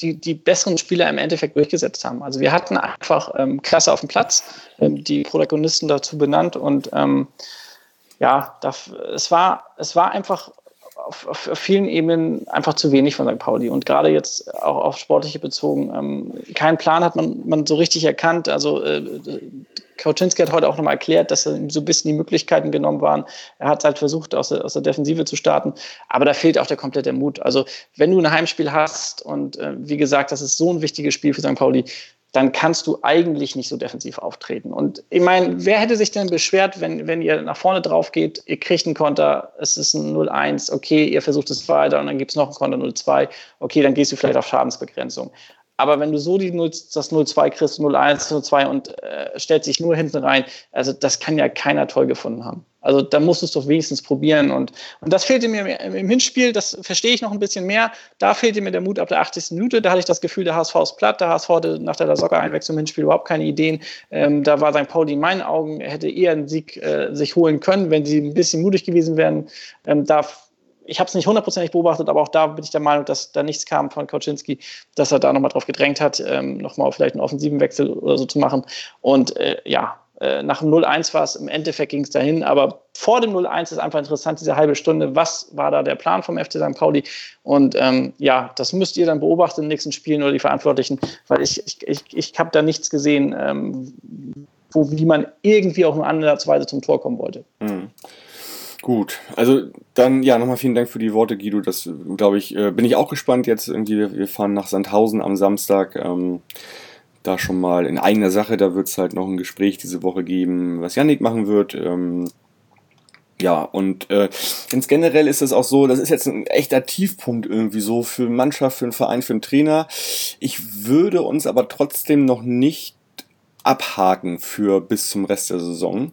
Speaker 3: die, die besseren Spieler im Endeffekt durchgesetzt haben. Also wir hatten einfach ähm, Klasse auf dem Platz, ähm, die Protagonisten dazu benannt und ähm, ja, da, es, war, es war einfach auf, auf, vielen Ebenen einfach zu wenig von St. Pauli und gerade jetzt auch auf sportliche bezogen. Ähm, keinen Plan hat man, man so richtig erkannt. Also äh, Kauczynski hat heute auch nochmal erklärt, dass so ein bisschen die Möglichkeiten genommen waren. Er hat halt versucht, aus der, aus der Defensive zu starten, aber da fehlt auch der komplette Mut. Also wenn du ein Heimspiel hast und äh, wie gesagt, das ist so ein wichtiges Spiel für St. Pauli, dann kannst du eigentlich nicht so defensiv auftreten. Und ich meine, wer hätte sich denn beschwert, wenn, wenn ihr nach vorne drauf geht, ihr kriegt einen Konter, es ist ein 0-1, okay, ihr versucht es weiter und dann gibt es noch einen Konter 0-2, okay, dann gehst du vielleicht auf Schadensbegrenzung. Aber wenn du so die 0, das 0-2 kriegst, 0-1, 0-2 und äh, stellst dich nur hinten rein, also das kann ja keiner toll gefunden haben. Also da musst du es doch wenigstens probieren. Und, und das fehlte mir im Hinspiel, das verstehe ich noch ein bisschen mehr. Da fehlte mir der Mut ab der 80. Minute. Da hatte ich das Gefühl, der HSV ist platt. Der HSV hatte nach der Lasogga-Einwechslung im Hinspiel überhaupt keine Ideen. Ähm, da war St. Pauli in meinen Augen, hätte eher einen Sieg äh, sich holen können, wenn sie ein bisschen mutig gewesen wären. Ähm, da ich habe es nicht hundertprozentig beobachtet, aber auch da bin ich der Meinung, dass da nichts kam von Kauczynski, dass er da nochmal drauf gedrängt hat, ähm, nochmal vielleicht einen offensiven Wechsel oder so zu machen. Und äh, ja, äh, nach dem 0-1 war es, im Endeffekt ging es dahin, aber vor dem 0-1 ist einfach interessant, diese halbe Stunde, was war da der Plan vom FC St. Pauli? Und ähm, ja, das müsst ihr dann beobachten in den nächsten Spielen oder die Verantwortlichen, weil ich, ich, ich, ich habe da nichts gesehen, ähm, wo, wie man irgendwie auch nur ansatzweise zum Tor kommen wollte.
Speaker 1: Mhm. Gut, also dann ja nochmal vielen Dank für die Worte, Guido. Das glaube ich, äh, bin ich auch gespannt jetzt irgendwie. Wir fahren nach Sandhausen am Samstag. Ähm, da schon mal in eigener Sache. Da wird es halt noch ein Gespräch diese Woche geben, was Yannick machen wird. Ähm, ja, und äh, ganz generell ist es auch so, das ist jetzt ein echter Tiefpunkt irgendwie so für Mannschaft, für einen Verein, für einen Trainer. Ich würde uns aber trotzdem noch nicht abhaken für bis zum Rest der Saison.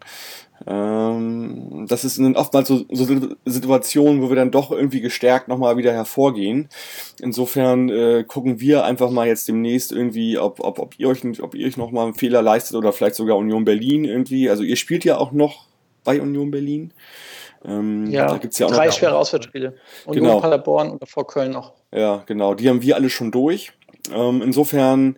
Speaker 1: Ähm, das ist oftmals so, so Situationen, wo wir dann doch irgendwie gestärkt nochmal wieder hervorgehen. Insofern äh, gucken wir einfach mal jetzt demnächst irgendwie, ob, ob, ob ihr euch ob ihr euch nochmal einen Fehler leistet oder vielleicht sogar Union Berlin irgendwie. Also ihr spielt ja auch noch bei Union Berlin.
Speaker 3: Ähm, ja, da gibt's ja auch drei noch schwere Auswärtsspiele. Union genau. Paderborn und vor Köln noch.
Speaker 1: Ja, genau. Die haben wir alle schon durch. Ähm, insofern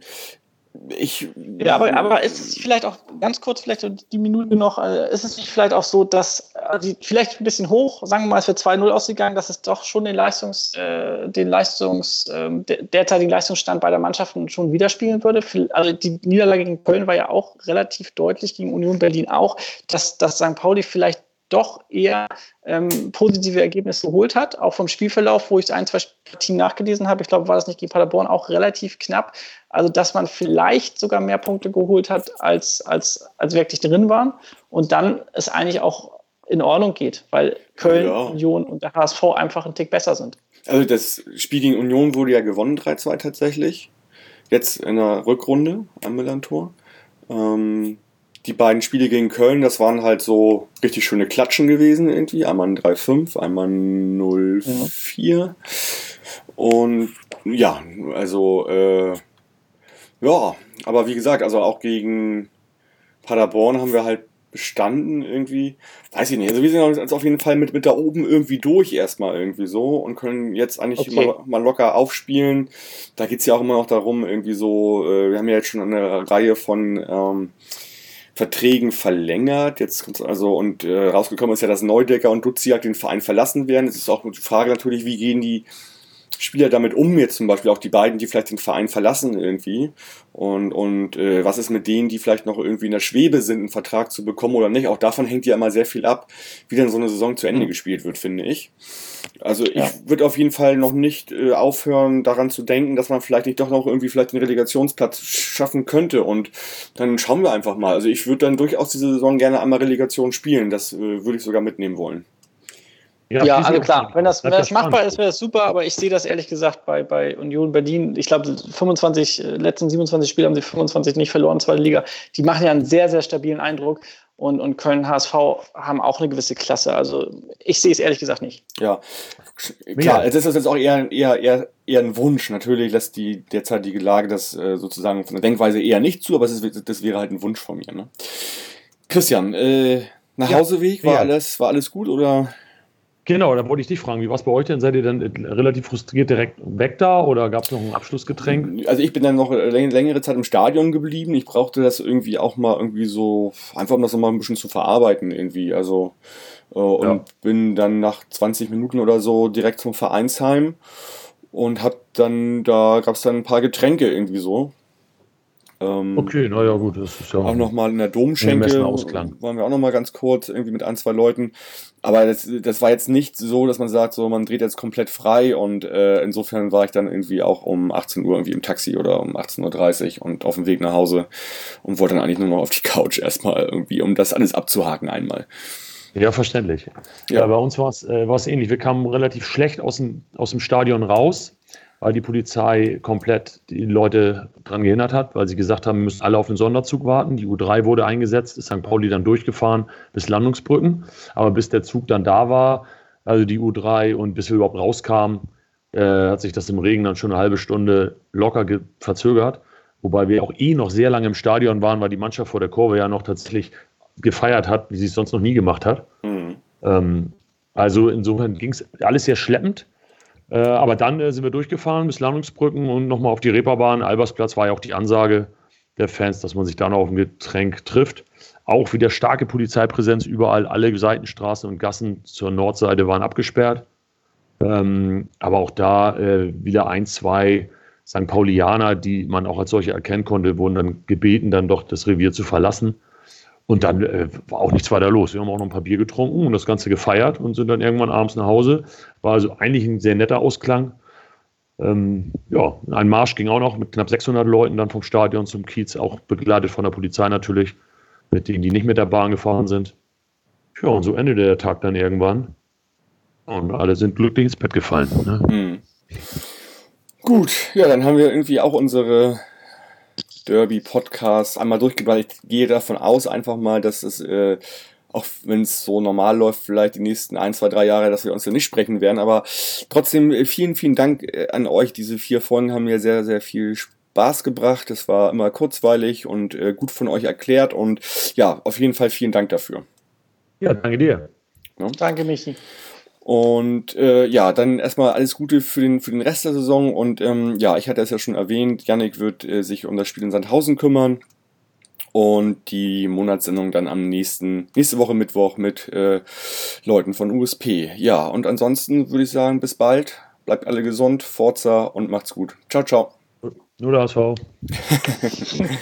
Speaker 1: ich.
Speaker 3: Ja, aber, aber ist es vielleicht auch ganz kurz, vielleicht die Minute noch, äh, ist es nicht vielleicht auch so, dass die vielleicht ein bisschen hoch, sagen wir mal, es wird 2-0 ausgegangen, dass es doch schon den Leistungs, äh, den Leistungs, äh, derzeitigen Leistungsstand beider Mannschaften schon widerspiegeln würde? Also die Niederlage gegen Köln war ja auch relativ deutlich, gegen Union Berlin auch, dass, dass St. Pauli vielleicht doch eher ähm, positive Ergebnisse geholt hat, auch vom Spielverlauf, wo ich ein, zwei Partien nachgelesen habe. Ich glaube, war das nicht gegen Paderborn auch relativ knapp. Also, dass man vielleicht sogar mehr Punkte geholt hat, als, als, als wirklich drin waren. Und dann es eigentlich auch in Ordnung geht, weil Köln, ja. Union und der HSV einfach ein Tick besser sind.
Speaker 1: Also, das Spiel gegen Union wurde ja gewonnen, 3-2 tatsächlich. Jetzt in der Rückrunde am Millantor. Ähm, die beiden Spiele gegen Köln, das waren halt so richtig schöne Klatschen gewesen irgendwie. Einmal ein 3-5, einmal ein 0-4. Ja. Und ja, also äh, ja, aber wie gesagt, also auch gegen Paderborn haben wir halt bestanden irgendwie. Weiß ich nicht. Also wir sind jetzt auf jeden Fall mit, mit da oben irgendwie durch erstmal irgendwie so und können jetzt eigentlich okay. mal, mal, locker aufspielen. Da geht's ja auch immer noch darum, irgendwie so, äh, wir haben ja jetzt schon eine Reihe von ähm, Verträgen verlängert. Jetzt also und äh, rausgekommen ist ja, dass Neudecker und Duziak den Verein verlassen werden. Es ist auch die Frage natürlich, wie gehen die Spieler damit um, jetzt zum Beispiel auch die beiden, die vielleicht den Verein verlassen irgendwie. Und, und äh, was ist mit denen, die vielleicht noch irgendwie in der Schwebe sind, einen Vertrag zu bekommen oder nicht? Auch davon hängt ja immer sehr viel ab, wie dann so eine Saison zu Ende mhm. gespielt wird, finde ich. Also ich ja. würde auf jeden Fall noch nicht äh, aufhören, daran zu denken, dass man vielleicht nicht doch noch irgendwie vielleicht einen Relegationsplatz schaffen könnte. Und dann schauen wir einfach mal. Also ich würde dann durchaus diese Saison gerne einmal Relegation spielen. Das äh, würde ich sogar mitnehmen wollen.
Speaker 3: Ja, ja also klar, wenn das, wenn das machbar ist, wäre das super, aber ich sehe das ehrlich gesagt bei, bei Union Berlin. Ich glaube, 25, äh, letzten 27 Spiele haben sie 25 nicht verloren, zweite Liga. Die machen ja einen sehr, sehr stabilen Eindruck und, und Köln HSV haben auch eine gewisse Klasse. Also ich sehe es ehrlich gesagt nicht.
Speaker 1: Ja, klar, das ist jetzt auch eher, eher, eher, eher ein Wunsch. Natürlich lässt die derzeitige Lage das äh, sozusagen von der Denkweise eher nicht zu, aber das, ist, das wäre halt ein Wunsch von mir. Ne? Christian, äh, nach ja. Hauseweg, war, ja. alles, war alles gut oder?
Speaker 2: Genau, da wollte ich dich fragen, wie war es bei euch denn? Seid ihr dann relativ frustriert direkt weg da oder gab es noch ein Abschlussgetränk?
Speaker 1: Also ich bin dann noch längere Zeit im Stadion geblieben. Ich brauchte das irgendwie auch mal irgendwie so, einfach um das nochmal ein bisschen zu verarbeiten irgendwie. Also äh, und ja. bin dann nach 20 Minuten oder so direkt zum Vereinsheim und hab dann, da gab es dann ein paar Getränke irgendwie so.
Speaker 2: Ähm, okay, naja, gut, das ist ja
Speaker 1: auch nochmal in der Domschenke waren wir auch nochmal ganz kurz irgendwie mit ein, zwei Leuten. Aber das, das war jetzt nicht so, dass man sagt, so man dreht jetzt komplett frei und äh, insofern war ich dann irgendwie auch um 18 Uhr irgendwie im Taxi oder um 18.30 Uhr und auf dem Weg nach Hause und wollte dann eigentlich nur noch auf die Couch erstmal irgendwie, um das alles abzuhaken einmal.
Speaker 2: Ja, verständlich. Ja, ja bei uns war es äh, ähnlich. Wir kamen relativ schlecht aus dem, aus dem Stadion raus weil die Polizei komplett die Leute daran gehindert hat, weil sie gesagt haben, wir müssen alle auf den Sonderzug warten. Die U3 wurde eingesetzt, ist St. Pauli dann durchgefahren bis Landungsbrücken. Aber bis der Zug dann da war, also die U3 und bis wir überhaupt rauskamen, äh, hat sich das im Regen dann schon eine halbe Stunde locker verzögert. Wobei wir auch eh noch sehr lange im Stadion waren, weil die Mannschaft vor der Kurve ja noch tatsächlich gefeiert hat, wie sie es sonst noch nie gemacht hat. Mhm. Ähm, also insofern ging es alles sehr schleppend. Äh, aber dann äh, sind wir durchgefahren bis Landungsbrücken und nochmal auf die Reeperbahn. Albersplatz war ja auch die Ansage der Fans, dass man sich da noch auf ein Getränk trifft. Auch wieder starke Polizeipräsenz überall. Alle Seitenstraßen und Gassen zur Nordseite waren abgesperrt. Ähm, aber auch da äh, wieder ein, zwei St. Paulianer, die man auch als solche erkennen konnte, wurden dann gebeten, dann doch das Revier zu verlassen. Und dann äh, war auch nichts weiter los. Wir haben auch noch ein paar Bier getrunken und das Ganze gefeiert und sind dann irgendwann abends nach Hause. War also eigentlich ein sehr netter Ausklang. Ähm, ja, ein Marsch ging auch noch mit knapp 600 Leuten dann vom Stadion zum Kiez, auch begleitet von der Polizei natürlich, mit denen, die nicht mit der Bahn gefahren sind. Ja, und so endete der Tag dann irgendwann. Und alle sind glücklich ins Bett gefallen. Ne? Mhm.
Speaker 1: Gut, ja, dann haben wir irgendwie auch unsere Derby-Podcast einmal durchgebracht. Ich gehe davon aus einfach mal, dass es, äh, auch wenn es so normal läuft, vielleicht die nächsten ein, zwei, drei Jahre, dass wir uns ja nicht sprechen werden. Aber trotzdem äh, vielen, vielen Dank äh, an euch. Diese vier Folgen haben mir sehr, sehr viel Spaß gebracht. Es war immer kurzweilig und äh, gut von euch erklärt. Und ja, auf jeden Fall vielen Dank dafür.
Speaker 2: Ja, danke dir.
Speaker 3: Ja. Danke, Michi.
Speaker 1: Und äh, ja, dann erstmal alles Gute für den, für den Rest der Saison. Und ähm, ja, ich hatte es ja schon erwähnt, Yannick wird äh, sich um das Spiel in Sandhausen kümmern. Und die Monatssendung dann am nächsten, nächste Woche Mittwoch mit äh, Leuten von USP. Ja, und ansonsten würde ich sagen, bis bald. Bleibt alle gesund, Forza und macht's gut. Ciao, ciao.
Speaker 2: Nur der HSV.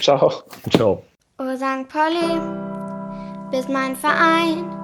Speaker 2: (laughs)
Speaker 3: ciao.
Speaker 2: Ciao.
Speaker 4: Oh St. Pauli, bist mein Verein.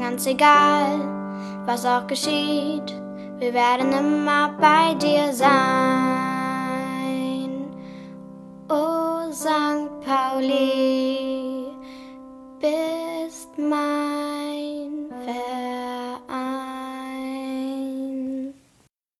Speaker 4: ganz egal, was auch geschieht, wir werden immer bei dir sein. O oh, St. Pauli, bist mein Fest.